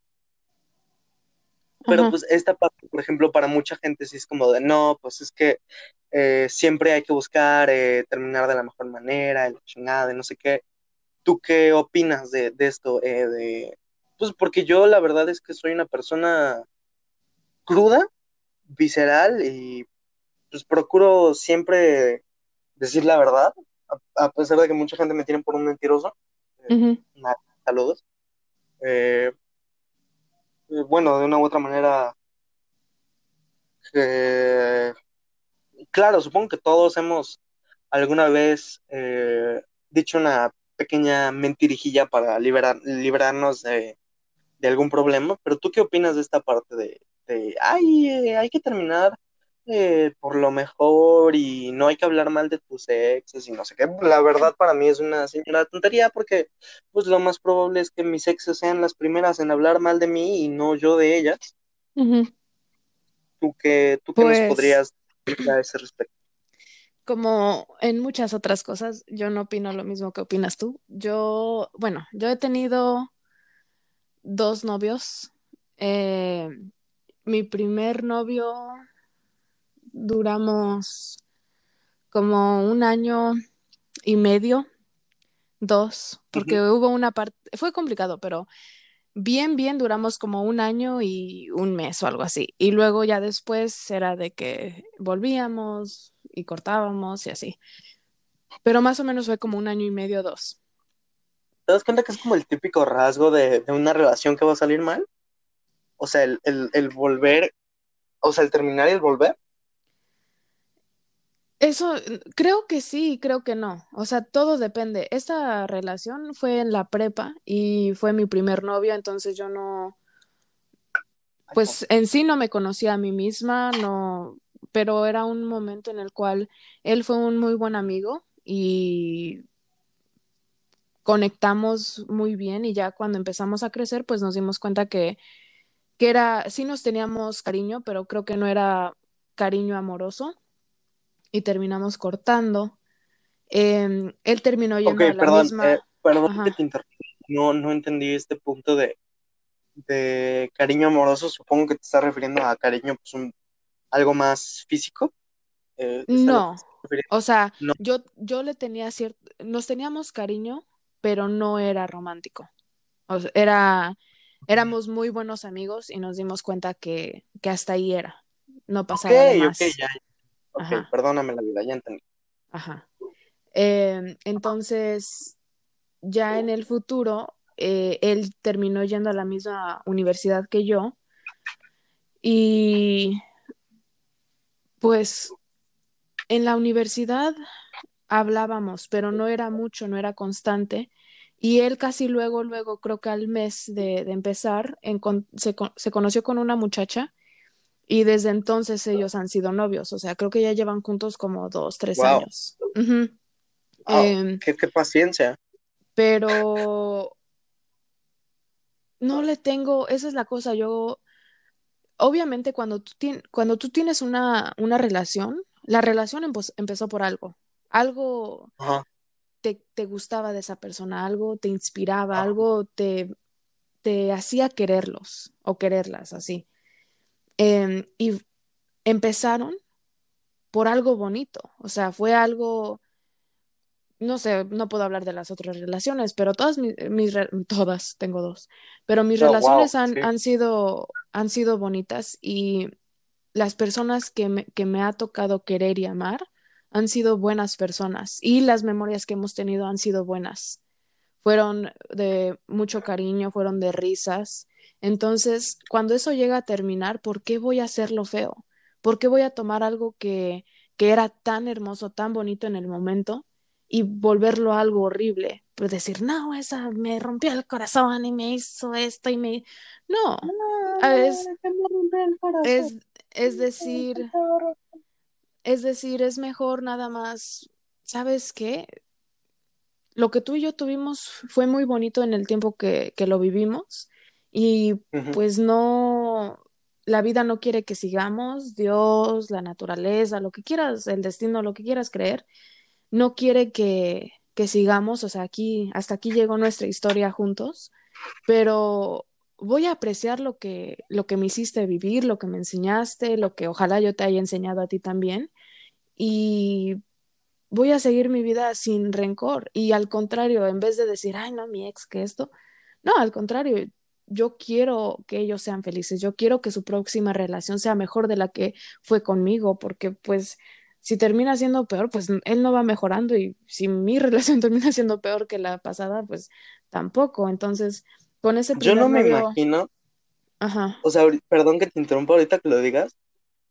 Pero Ajá. pues esta parte, por ejemplo, para mucha gente sí es como de, no, pues es que eh, siempre hay que buscar eh, terminar de la mejor manera, el chingada, de no sé qué. ¿Tú qué opinas de, de esto? Eh, de, pues porque yo la verdad es que soy una persona cruda, visceral y pues procuro siempre decir la verdad, a, a pesar de que mucha gente me tiene por un mentiroso. Eh, nada, saludos. Eh, bueno, de una u otra manera, eh, claro, supongo que todos hemos alguna vez eh, dicho una pequeña mentirijilla para liberar, librarnos de, algún problema, pero ¿tú qué opinas de esta parte de, de ay, eh, hay que terminar por lo mejor y no hay que hablar mal de tus exes y no sé qué? La verdad para mí es una señora tontería porque pues lo más probable es que mis exes sean las primeras en hablar mal de mí y no yo de ellas. ¿Tú qué, tú qué nos Pues podrías decir a ese respecto? como en muchas otras cosas, yo no opino lo mismo que opinas tú. Yo, bueno, yo he tenido dos novios. Eh, mi primer novio duramos como un año y medio, dos, porque hubo una parte, fue complicado, pero bien, bien duramos como un año y un mes o algo así. Y luego ya después era de que volvíamos y cortábamos y así. Pero más o menos fue como un año y medio, dos. ¿Te das cuenta que es como el típico rasgo de, de una relación que va a salir mal? O sea, el, el, el volver, o sea, el terminar y el volver. Eso, creo que sí, creo que no. O sea, todo depende. Esta relación fue en la prepa y fue mi primer novio, entonces yo no, pues en sí no me conocía a mí misma, no, pero era un momento en el cual él fue un muy buen amigo y conectamos muy bien y ya cuando empezamos a crecer, pues nos dimos cuenta que, que era, sí nos teníamos cariño, pero creo que no era cariño amoroso y terminamos cortando. Eh, él terminó yendo a la perdón, eh, misma, perdón que te interrumpa. No, no entendí este punto de, de cariño amoroso. Supongo que te estás refiriendo a cariño, pues un, algo más físico. Eh, ¿es a lo que te no, o sea, No. yo, yo le tenía cierto, nos teníamos cariño, pero no era romántico. O sea, era, éramos muy buenos amigos y nos dimos cuenta que, que hasta ahí era, no pasaba de ok, más. ya. Ok, Ajá, perdóname la vida, ya entendí. ajá. Eh, entonces, ya en el futuro, eh, él terminó yendo a la misma universidad que yo y pues en la universidad hablábamos, pero no era mucho, no era constante. Y él casi luego, luego, creo que al mes de, de empezar, se conoció con una muchacha y desde entonces ellos han sido novios. O sea, creo que ya llevan juntos como dos, tres Wow, años. Em, qué, qué paciencia. pero no le tengo, esa es la cosa, yo, obviamente cuando tú, tien- cuando tú tienes una, una relación, la relación empo- empezó por algo. Algo Ajá. te, te gustaba de esa persona, algo te inspiraba, algo te, te hacía quererlos o quererlas así. Em, y empezaron por algo bonito, o sea, fue algo, no sé, no puedo hablar de las otras relaciones, pero todas mis, todas, tengo dos, pero mis Oh, relaciones wow, han, sí. han sido, han sido bonitas y las personas que me, que me ha tocado querer y amar han sido buenas personas y las memorias que hemos tenido han sido buenas. Fueron de mucho cariño, fueron de risas. Entonces, cuando eso llega a terminar, ¿por qué voy a hacerlo feo? ¿Por qué voy a tomar algo que, que era tan hermoso, tan bonito en el momento y volverlo algo horrible? Pues decir, no, esa me rompió el corazón y me hizo esto y me... No, No, es, no, es, es decir, es decir, es mejor nada más, ¿sabes qué? Lo que tú y yo tuvimos fue muy bonito en el tiempo que, que lo vivimos y pues no, la vida no quiere que sigamos, Dios, la naturaleza, lo que quieras, el destino, lo que quieras creer, no quiere que, que sigamos, o sea, aquí, hasta aquí llegó nuestra historia juntos, pero voy a apreciar lo que, lo que me hiciste vivir, lo que me enseñaste, lo que ojalá yo te haya enseñado a ti también, y voy a seguir mi vida sin rencor. Y al contrario, en vez de decir, ay, no, mi ex, que esto, no, al contrario, yo quiero que ellos sean felices, yo quiero que su próxima relación sea mejor de la que fue conmigo, porque pues si termina siendo peor, pues él no va mejorando y si mi relación termina siendo peor que la pasada, pues tampoco. Entonces, con ese Yo no me imagino, ajá, o sea, perdón que te interrumpa ahorita que lo digas,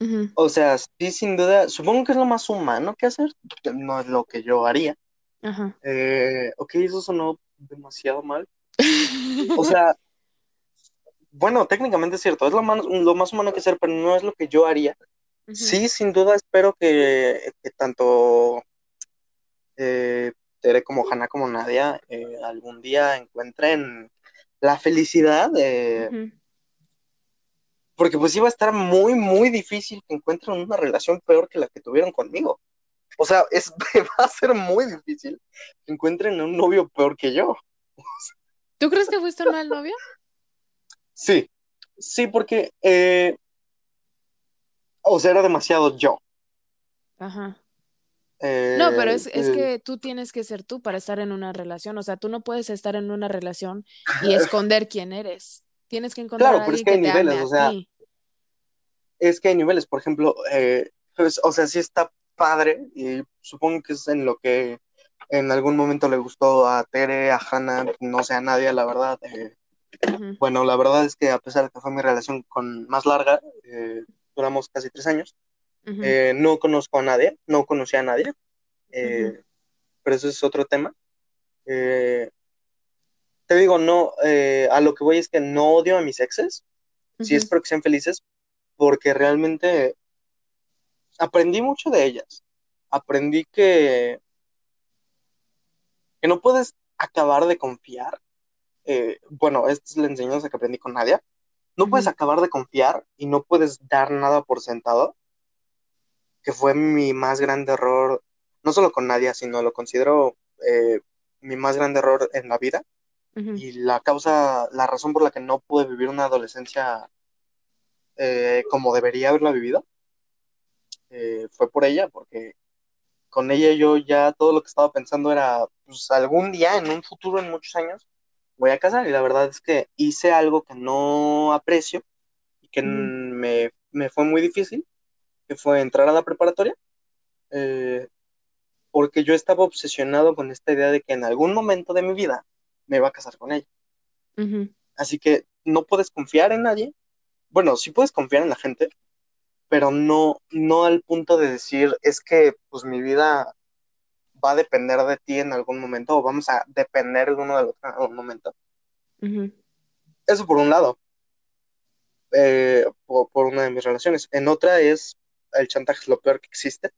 ujú, o sea, sí, sin duda, supongo que es lo más humano que hacer, no es lo que yo haría. ajá. Eh, ok, eso sonó demasiado mal. O sea, bueno, técnicamente es cierto, es lo más, lo más humano que hacer, pero no es lo que yo haría. Sí, sin duda espero que, que tanto eh, Tere como Hannah como Nadia eh, algún día encuentren la felicidad, eh, porque pues iba a estar muy, muy difícil que encuentren una relación peor que la que tuvieron conmigo. O sea, es, va a ser muy difícil que encuentren un novio peor que yo. ¿Tú crees que fuiste un mal novio? Sí, sí, porque, eh, o sea, era demasiado yo. Ajá. Eh, No, pero es, es eh, que tú tienes que ser tú para estar en una relación. O sea, tú no puedes estar en una relación y esconder quién eres. Tienes que encontrar Claro, a pero es alguien que que hay te niveles, o sea, ti. es que hay niveles, por ejemplo, eh, pues, o sea, sí está padre y supongo que es en lo que en algún momento le gustó a Tere, a Hannah, no sé, a nadie, la verdad. eh, Bueno, la verdad es que a pesar de que fue mi relación con más larga, eh, duramos casi tres años, eh, no conozco a nadie, no conocí a nadie, eh, pero eso es otro tema. Te digo, no, a lo que voy es que no odio a mis exes, sí ujú, espero que sean felices, porque realmente aprendí mucho de ellas. Aprendí que, que no puedes acabar de confiar. Eh, bueno, esta es la enseñanza que aprendí con Nadia. No puedes acabar de confiar y no puedes dar nada por sentado, que fue mi más grande error, no solo con Nadia, sino lo considero eh, mi más grande error en la vida. Y la causa, la razón por la que no pude vivir una adolescencia eh, como debería haberla vivido, eh, fue por ella, porque con ella yo ya todo lo que estaba pensando era, pues algún día, en un futuro, en muchos años, voy a casar. Y la verdad es que hice algo que no aprecio y que me, me fue muy difícil, que fue entrar a la preparatoria, eh, porque yo estaba obsesionado con esta idea de que en algún momento de mi vida me iba a casar con ella. Así que no puedes confiar en nadie. Bueno, sí puedes confiar en la gente, pero no, no al punto de decir, es que pues mi vida va a depender de ti en algún momento o vamos a depender el uno del otro en algún momento. Eso por un lado, eh, por, por una de mis relaciones. En otra es el chantaje es lo peor que existe.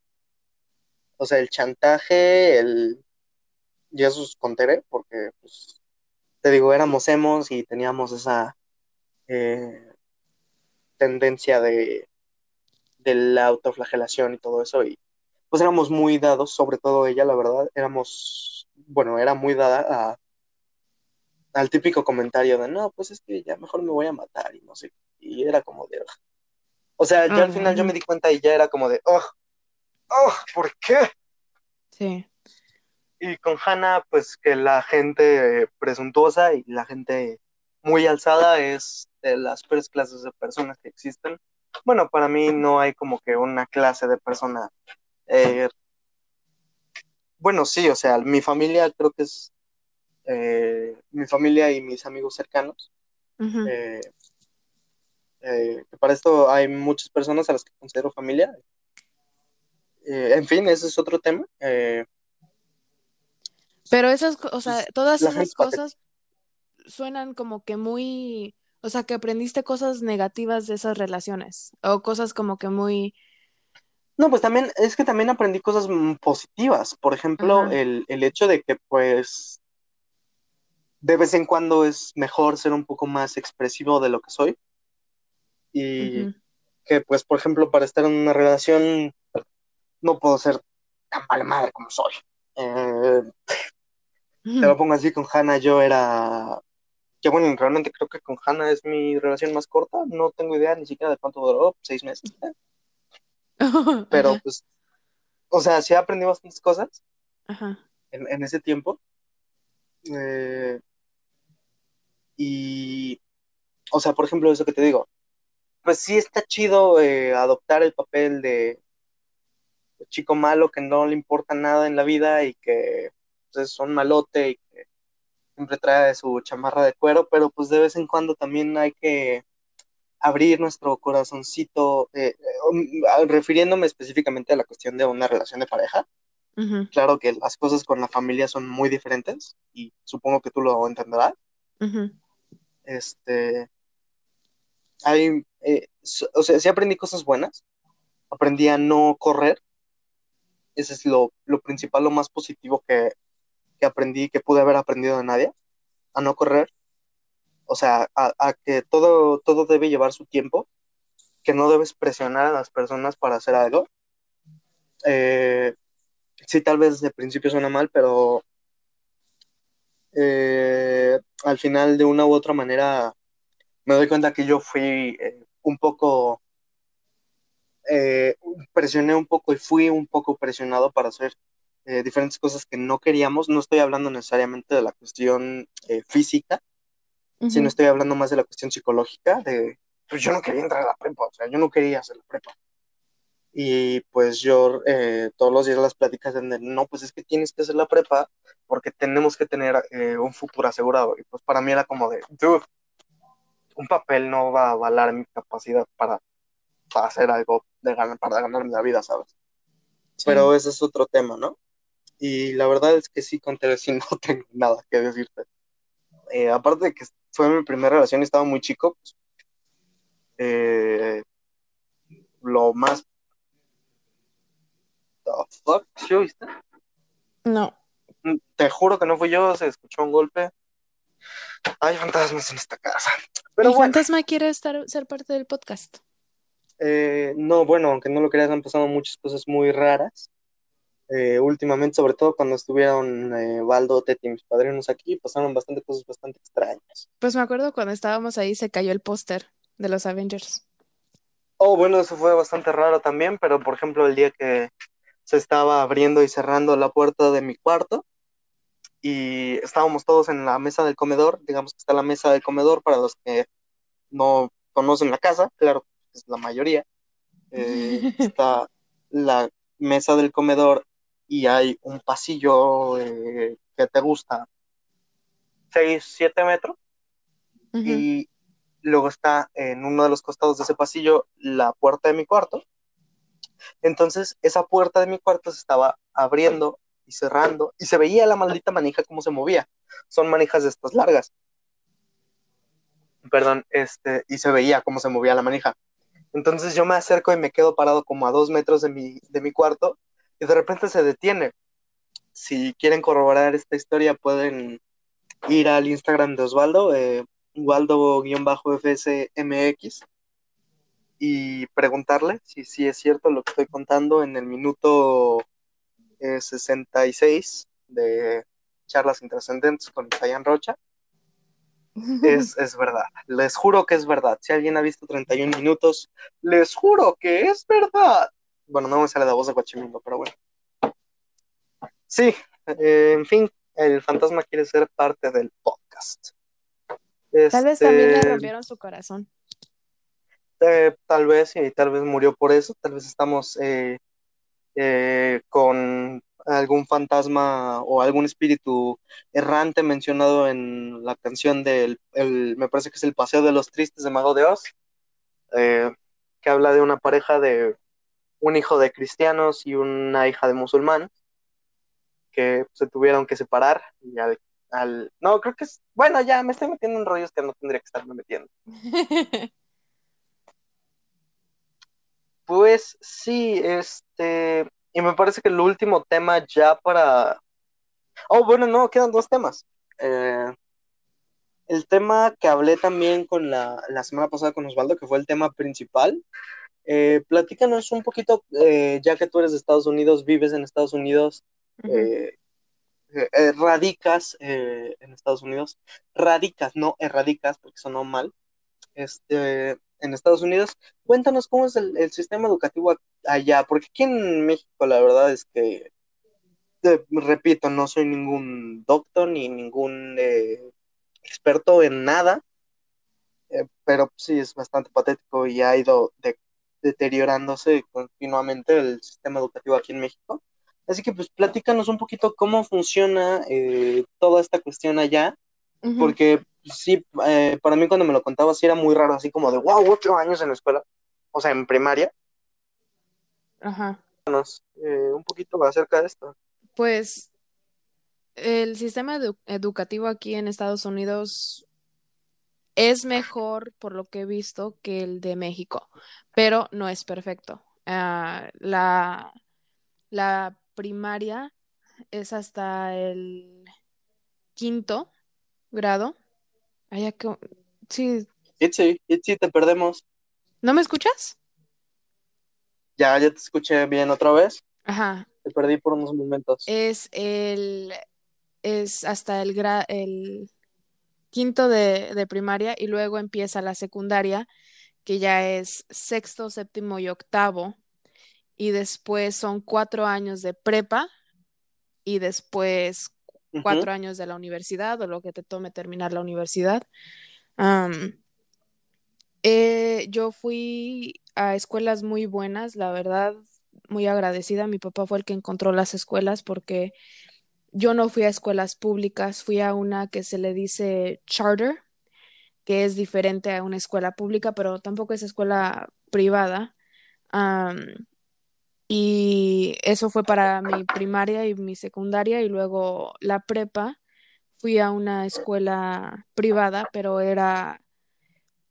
O sea, el chantaje, el... Y eso es con Tere, porque pues, te digo, éramos emos y teníamos esa eh, tendencia de, de la autoflagelación y todo eso. Y pues éramos muy dados, sobre todo ella, la verdad, éramos, bueno, era muy dada a, al típico comentario de, no, pues es que ya mejor me voy a matar y no sé. Y era como de, "Ugh". o sea, ya al final yo me di cuenta y ya era como de, oh, oh, ¿por qué? Sí. Y con Hannah, pues que la gente presuntuosa y la gente muy alzada es de las peores clases de personas que existen. Bueno, para mí no hay como que una clase de persona. Eh, bueno, sí, o sea, mi familia creo que es eh, mi familia y mis amigos cercanos. Eh, eh, para esto hay muchas personas a las que considero familia. En fin, ese es otro tema. Pero esas, o sea, pues, todas la esas patética. cosas suenan como que muy, o sea, que aprendiste cosas negativas de esas relaciones o cosas como que muy, No, pues también, es que también aprendí cosas mm, positivas. Por ejemplo, el, el hecho de que, pues, de vez en cuando es mejor ser un poco más expresivo de lo que soy. Y que, pues, por ejemplo, para estar en una relación no puedo ser tan mala madre como soy. Eh, te lo pongo así con Hannah, yo era... Que bueno, realmente creo que con Hannah es mi relación más corta. No tengo idea ni siquiera de cuánto duró, seis meses. Pero, Ajá, pues, o sea, sí aprendí bastantes cosas. ajá. en, en ese tiempo. Eh, y, o sea, por ejemplo, eso que te digo, pues sí está chido eh, adoptar el papel de, de chico malo que no le importa nada en la vida y que pues, es un malote y que siempre trae su chamarra de cuero, pero pues de vez en cuando también hay que abrir nuestro corazoncito, eh, eh, refiriéndome específicamente a la cuestión de una relación de pareja. Claro que las cosas con la familia son muy diferentes y supongo que tú lo entenderás. Este, hay, eh, o sea, sí aprendí cosas buenas. Aprendí a no correr. Ese es lo, lo principal, lo más positivo que, que aprendí, que pude haber aprendido de nadie. A no correr. O sea, a, que todo, todo debe llevar su tiempo. Que no debes presionar a las personas para hacer algo. Eh, sí, tal vez de principio suena mal, pero eh, al final, de una u otra manera, me doy cuenta que yo fui eh, un poco, eh, presioné un poco y fui un poco presionado para hacer eh, diferentes cosas que no queríamos. No estoy hablando necesariamente de la cuestión eh, física, sino estoy hablando más de la cuestión psicológica, de, pues yo no quería entrar a la prepa, o sea, yo no quería hacer la prepa. Y pues yo eh, todos los días las pláticas el, no, pues es que tienes que hacer la prepa porque tenemos que tener eh, un futuro asegurado. Y pues para mí era como de, dude, un papel no va a avalar mi capacidad para, para hacer algo de ganar, para ganarme la vida, ¿sabes? Sí. Pero ese es otro tema, ¿no? Y la verdad es que sí, con sí no tengo nada que decirte. Eh, aparte de que fue mi primera relación estaba muy chico, pues, eh, lo más... The fuck, ¿sí oíste? No. Te juro que no fui yo, se escuchó un golpe. Hay fantasmas en esta casa. Pero ¿Y bueno, Fantasma quiere estar, ser parte del podcast? eh, no, bueno, aunque no lo creas, han pasado muchas cosas muy raras. Eh, últimamente, sobre todo cuando estuvieron eh, Baldo, Teti y mis padrinos aquí, pasaron bastante cosas bastante extrañas. Pues me acuerdo cuando estábamos ahí se cayó el póster de los Avengers. Oh, bueno, eso fue bastante raro también, pero por ejemplo, el día que se estaba abriendo y cerrando la puerta de mi cuarto y estábamos todos en la mesa del comedor, digamos que está la mesa del comedor para los que no conocen la casa, claro, es la mayoría. Eh, está la mesa del comedor y hay un pasillo eh, que te gusta 6, 7 metros y luego está en uno de los costados de ese pasillo la puerta de mi cuarto. Entonces, esa puerta de mi cuarto se estaba abriendo y cerrando y se veía la maldita manija cómo se movía. Son manijas de estas largas. Perdón, este, y se veía cómo se movía la manija. Entonces yo me acerco y me quedo parado como a dos metros de mi, de mi cuarto y de repente se detiene. Si quieren corroborar esta historia, pueden ir al Instagram de Osvaldo, eh, Waldo-FSMX, y preguntarle si, es cierto lo que estoy contando en el minuto eh, 66 de Charlas Intrascendentes con Chayan Rocha. Es, es verdad, les juro que es verdad. Si alguien ha visto 31 minutos, les juro que es verdad. Bueno, no me sale la voz de Guachimillo, pero bueno. Sí, eh, en fin, el fantasma quiere ser parte del podcast. Tal vez también le Este, rompieron su corazón. eh, tal vez, y tal vez murió por eso, tal vez estamos eh, eh, con algún fantasma o algún espíritu errante mencionado en la canción del, el- me parece que es El Paseo de los Tristes de Mago de Oz, que habla de una pareja de un hijo de cristianos y una hija de musulmanes que se tuvieron que separar y al, al- no, creo que es, bueno, ya me estoy metiendo en rollos que no tendría que estarme metiendo. Pues sí, este, y me parece que el último tema ya para... Oh, bueno, no, quedan dos temas. Eh, el tema que hablé también con la, la semana pasada con Osvaldo, que fue el tema principal. Eh, platícanos un poquito, eh, ya que tú eres de Estados Unidos, vives en Estados Unidos, eh, eh, radicas en Estados Unidos, radicas, no erradicas, porque sonó mal, este, en Estados Unidos. Cuéntanos cómo es el, el sistema educativo allá, porque aquí en México la verdad es que, repito, no soy ningún doctor ni ningún experto en nada, eh, pero sí es bastante patético y ha ido de- deteriorándose continuamente el sistema educativo aquí en México. Así que pues platícanos un poquito cómo funciona eh, toda esta cuestión allá, porque pues, sí, eh, para mí cuando me lo contabas sí era muy raro, así como de, wow, ocho años en la escuela, o sea, en primaria. Ajá. Eh, un poquito acerca de esto. Pues el sistema edu- educativo aquí en Estados Unidos es mejor, por lo que he visto, que el de México, pero no es perfecto. Ah, la, la primaria es hasta el quinto grado. Ya que- Sí, Itzy, Itzy, te perdemos. ¿no me escuchas? Ya, ya te escuché bien otra vez. Ajá, Te perdí por unos momentos. es el es hasta el gra- el quinto de, de primaria y luego empieza la secundaria, que ya es sexto, séptimo y octavo, y después son cuatro años de prepa y después cuatro años de la universidad o lo que te tome terminar la universidad. Eh, yo fui a escuelas muy buenas, la verdad, muy agradecida. Mi papá fue el que encontró las escuelas porque yo no fui a escuelas públicas, fui a una que se le dice charter, que es diferente a una escuela pública, pero tampoco es escuela privada. Y eso fue para mi primaria y mi secundaria y luego la prepa. Fui a una escuela privada, pero era,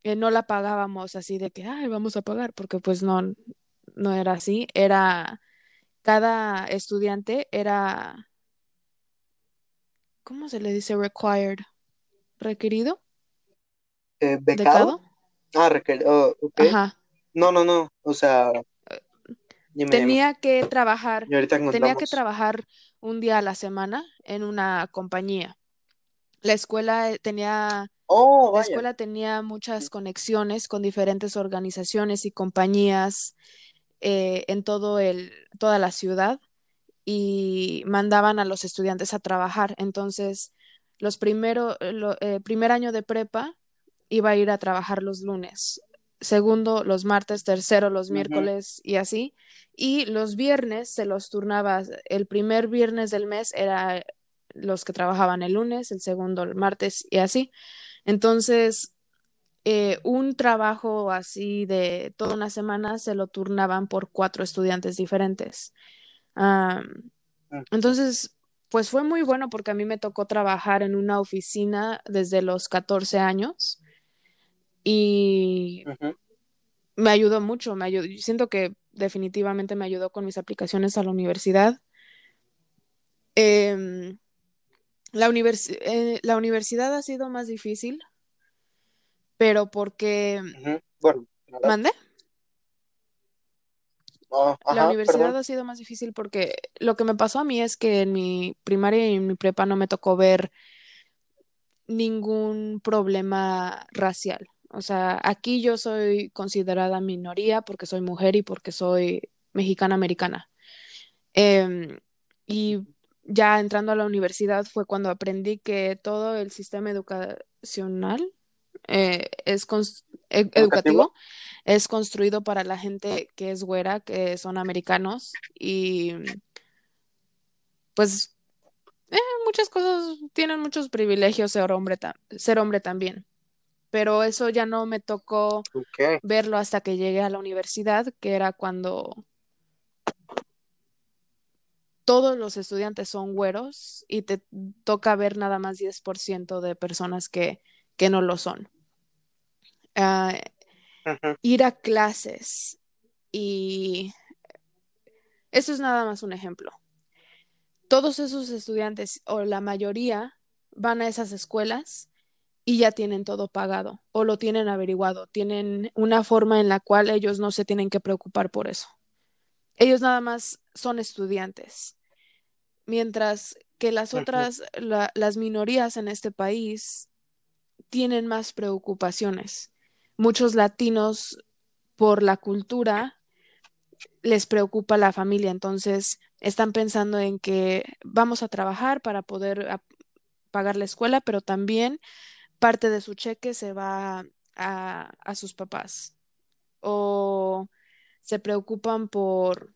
eh, no la pagábamos así de que, ay, vamos a pagar, porque pues no, no era así. Era, cada estudiante era, ¿cómo se le dice? Required, requerido, Eh, ¿becado? Ah, requer- oh. Ajá. No, no, no. O sea, dime, dime. Tenía que trabajar, Y ahorita tenía que trabajar un día a la semana en una compañía. La escuela eh, tenía, Oh, la escuela tenía muchas conexiones con diferentes organizaciones y compañías eh, en todo el, toda la ciudad y mandaban a los estudiantes a trabajar. Entonces, los primero, lo- eh, primer año de prepa iba a ir a trabajar los lunes, segundo los martes, tercero los miércoles y así. Y los viernes se los turnaba. El primer viernes del mes era los que trabajaban el lunes, el segundo el martes y así. Entonces, eh, un trabajo así de toda una semana se lo turnaban por cuatro estudiantes diferentes. Mm. entonces, pues fue muy bueno porque a mí me tocó trabajar en una oficina desde los 14 años y me ayudó mucho, me ayudó, siento que definitivamente me ayudó con mis aplicaciones a la universidad. Em, la universi- eh, la universidad ha sido más difícil, pero porque... Bueno, nada. ¿Mandé? Oh, La universidad perdón. ha sido más difícil porque lo que me pasó a mí es que en mi primaria y en mi prepa no me tocó ver ningún problema racial. O sea, aquí yo soy considerada minoría porque soy mujer y porque soy mexicana americana. Em, y ya entrando a la universidad fue cuando aprendí que todo el sistema educacional eh, es e- educativo es construido para la gente que es güera, que son americanos y pues eh, muchas cosas tienen muchos privilegios ser hombre, ser hombre también. Pero eso ya no me tocó verlo hasta que llegué a la universidad, que era cuando todos los estudiantes son güeros y te toca ver nada más 10% de personas que, que no lo son. Ah, ir a clases y eso es nada más un ejemplo. Todos esos estudiantes o la mayoría van a esas escuelas y ya tienen todo pagado o lo tienen averiguado, tienen una forma en la cual ellos no se tienen que preocupar por eso. Ellos nada más son estudiantes, mientras que las otras, la- las minorías en este país tienen más preocupaciones. Muchos latinos por la cultura les preocupa la familia, entonces están pensando en que vamos a trabajar para poder a- pagar la escuela, pero también parte de su cheque se va a, a sus papás o se preocupan por,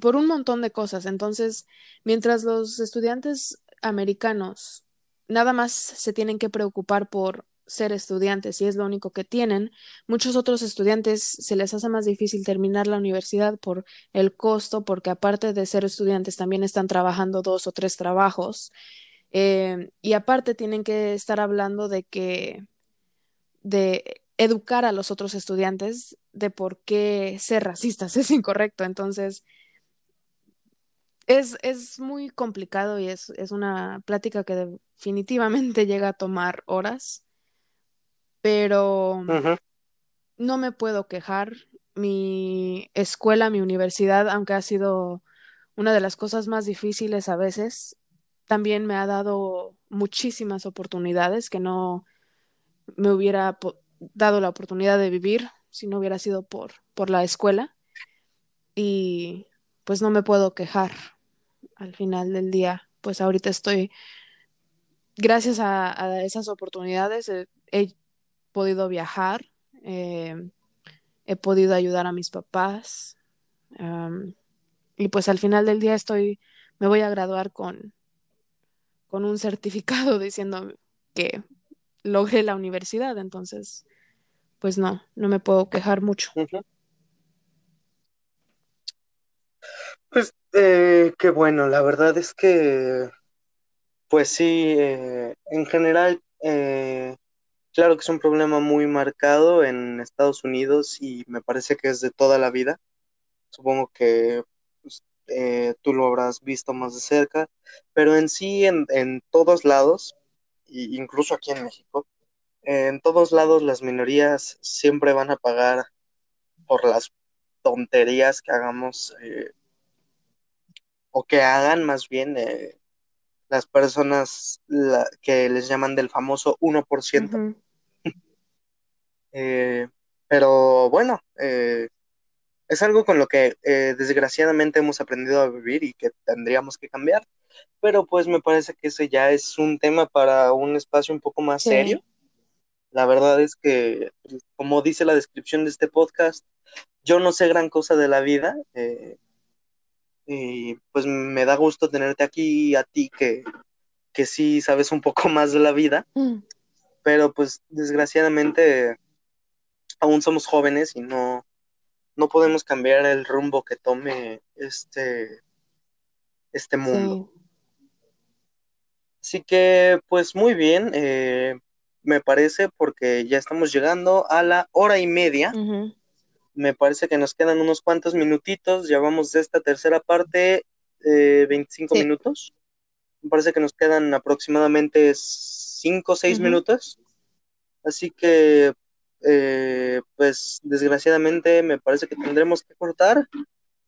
por un montón de cosas. Entonces, mientras los estudiantes americanos nada más se tienen que preocupar por ser estudiantes y es lo único que tienen, muchos otros estudiantes se les hace más difícil terminar la universidad por el costo, porque aparte de ser estudiantes también están trabajando dos o tres trabajos. Eh, y aparte tienen que estar hablando de que, de educar a los otros estudiantes de por qué ser racistas es incorrecto. Entonces, es, es muy complicado y es, es una plática que definitivamente llega a tomar horas, pero no me puedo quejar. Mi escuela, mi universidad, aunque ha sido una de las cosas más difíciles a veces, también me ha dado muchísimas oportunidades que no me hubiera dado la oportunidad de vivir si no hubiera sido por, por la escuela. Y pues no me puedo quejar al final del día. Pues ahorita estoy, gracias a, esas oportunidades, he, he podido viajar, eh, he podido ayudar a mis papás. y pues al final del día estoy, me voy a graduar con, con un certificado diciendo que logré la universidad. Entonces, pues no, no me puedo quejar mucho. Pues eh, qué bueno, la verdad es que, pues sí, eh, en general, eh, claro que es un problema muy marcado en Estados Unidos y me parece que es de toda la vida. Supongo que eh, tú lo habrás visto más de cerca, pero en sí, en, en todos lados, y incluso aquí en México, en todos lados las minorías siempre van a pagar por las tonterías que hagamos eh, o que hagan más bien eh, las personas la- que les llaman del famoso 1%. Ujú. Eh, pero bueno, eh, es algo con lo que eh, desgraciadamente hemos aprendido a vivir y que tendríamos que cambiar, pero pues me parece que ese ya es un tema para un espacio un poco más Sí. serio. La verdad es que, pues, como dice la descripción de este podcast, yo no sé gran cosa de la vida eh, y pues me da gusto tenerte aquí a ti que, que sí sabes un poco más de la vida, Mm. pero pues desgraciadamente aún somos jóvenes y no, no podemos cambiar el rumbo que tome este, este mundo. Sí. Así que, pues muy bien, eh, me parece, porque ya estamos llegando a la hora y media. Me parece que nos quedan unos cuantos minutitos. Ya vamos de esta tercera parte, eh, 25 Sí. minutos. Me parece que nos quedan aproximadamente 5 o 6 Ujú. minutos. Así que, eh, pues desgraciadamente me parece que tendremos que cortar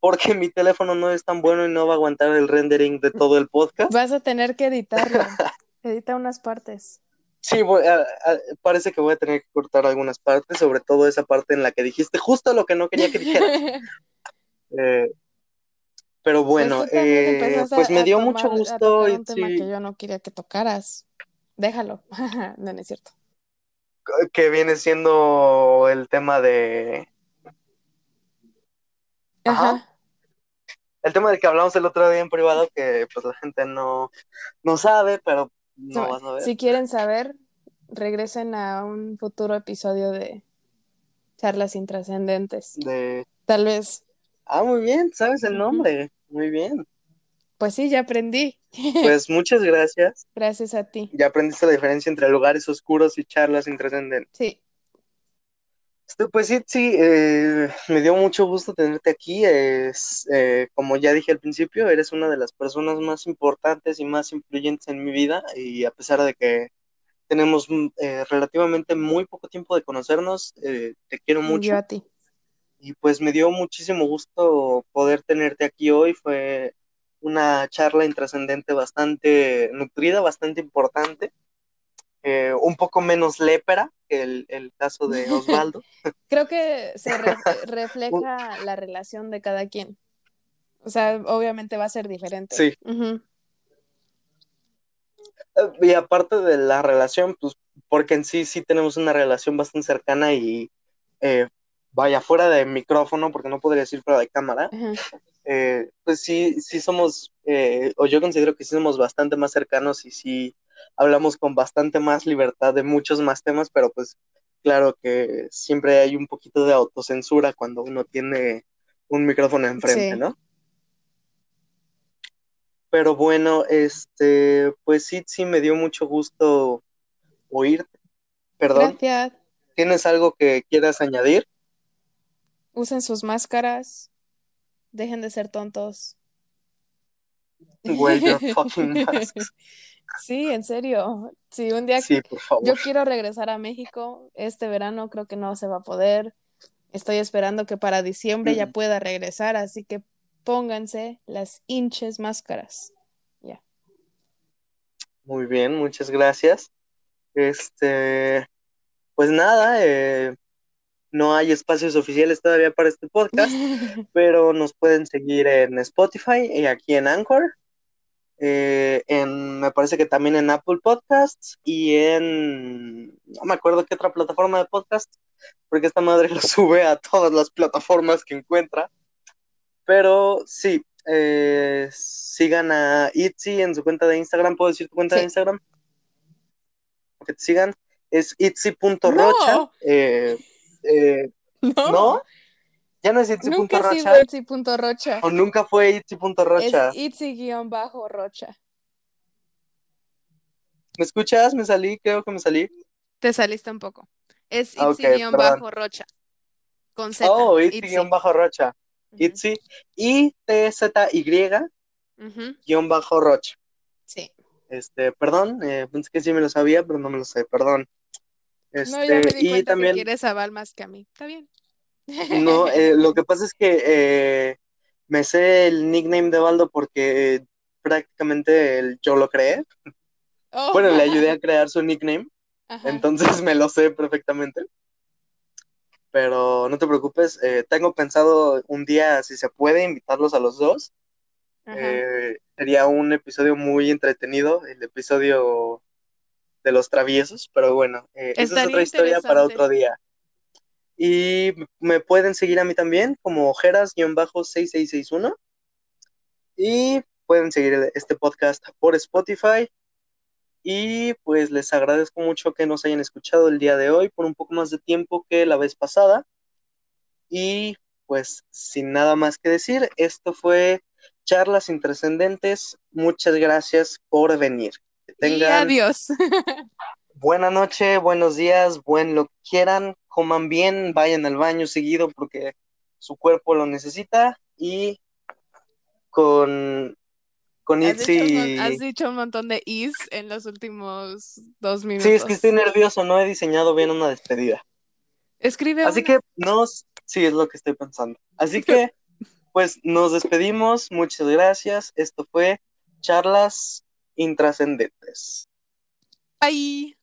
porque mi teléfono no es tan bueno y no va a aguantar el rendering de todo el podcast. Vas a tener que editarlo. Edita unas partes. Sí, voy a- a- parece que voy a tener que cortar algunas partes, sobre todo esa parte en la que dijiste justo lo que no quería que dijera. Eh, Pero bueno, pues también eh, pues a- me dio mucho tomar- gusto y un tema sí, que yo no quería que tocaras. Déjalo. No, no es cierto. Que viene siendo el tema de... Ajá. Ajá. El tema del que hablamos el otro día en privado, que pues la gente no, no sabe, pero no vas a ver. Si quieren saber, regresen a un futuro episodio de charlas intrascendentes. De... Tal vez, Ah, muy bien, sabes el nombre. Muy bien. Pues sí, ya aprendí. Pues muchas gracias. Gracias a ti. Ya aprendiste la diferencia entre lugares oscuros y charlas intrascendentes. Sí. Este, Pues sí, sí, eh, me dio mucho gusto tenerte aquí. Es, eh, como ya dije al principio, eres una de las personas más importantes y más influyentes en mi vida y a pesar de que tenemos mm, eh, relativamente muy poco tiempo de conocernos, eh, te quiero Yo mucho a ti. y pues me dio muchísimo gusto poder tenerte aquí hoy. Fue una charla intrascendente bastante nutrida, bastante importante, eh, un poco menos lépera que el, el caso de Osvaldo. Creo que se re- refleja la relación de cada quien. O sea, obviamente va a ser diferente. Sí. Ujú. Eh, Y aparte de la relación, pues porque en sí sí tenemos una relación bastante cercana y eh, vaya fuera de micrófono, porque no podría decir fuera de cámara, Ajá. Eh, pues sí, sí somos, eh, o yo considero que sí somos bastante más cercanos y sí hablamos con bastante más libertad de muchos más temas, pero pues claro que siempre hay un poquito de autocensura cuando uno tiene un micrófono enfrente, Sí. ¿no? Pero bueno, este, pues sí, sí me dio mucho gusto oírte. Perdón, Gracias. ¿tienes algo que quieras añadir? Usen sus máscaras. Dejen de ser tontos. Wear your fucking masks. Sí, en serio. Sí, un día Sí, por favor. yo quiero regresar a México este verano, creo que no se va a poder. Estoy esperando que para diciembre ya Mm. pueda regresar, así que pónganse las hinches máscaras. Ya. Muy bien, muchas gracias. Este, pues nada, eh, no hay espacios oficiales todavía para este podcast, pero nos pueden seguir en Spotify y aquí en Anchor. eh, en, me parece que también en Apple Podcasts y en, no me acuerdo qué otra plataforma de podcast, porque esta madre lo sube a todas las plataformas que encuentra. Pero sí, eh, sigan a Itzy en su cuenta de Instagram. ¿Puedo decir tu cuenta de. Instagram? Que te sigan. Es itzy.rocha. No. Eh, eh, No, ¿No? Ya no es nunca itzy.rocha. Itzy.rocha. O nunca fue itzy.rocha. Es Itzy-rocha. ¿Me escuchas? Me salí, creo que me salí. Te saliste un poco. Es Ah, Itzy-rocha. Con Z. Oh, Itzy. itzy-rocha. Itzy. I-T-Z-Y guion bajo rocha. Sí. Este, perdón, eh, pensé que sí me lo sabía, pero no me lo sé, perdón. No, Este, ya me di y cuenta que también, quieres a Val más que a mí. Está bien. no, eh, lo que pasa es que eh, me sé el nickname de Baldo porque prácticamente el- yo lo creé. Oh. Bueno, le ayudé a crear su nickname, Ajá. entonces me lo sé perfectamente. Pero no te preocupes, eh, tengo pensado un día, si se puede, invitarlos a los dos. Eh, sería un episodio muy entretenido, el episodio de los traviesos, pero bueno, eh, esa es otra historia para otro día. Y me pueden seguir a mí también como ojeras-6661 y pueden seguir este podcast por Spotify. Y pues les agradezco mucho que nos hayan escuchado el día de hoy por un poco más de tiempo que la vez pasada. Y pues sin nada más que decir, esto fue Charlas Intrascendentes. Muchas gracias por venir. Y adiós. buena noche, buenos días, buen lo que quieran, coman bien, vayan al baño seguido porque su cuerpo lo necesita y con, con Has dicho, un, mon- Itzy. has dicho un montón de is en los últimos dos minutos. Sí, es que estoy nervioso, no he diseñado bien una despedida. Escribe Así una. que nos, sí, es lo que estoy pensando. Así que, pues nos despedimos, muchas gracias. Esto fue Charlas Intrascendentes. Bye.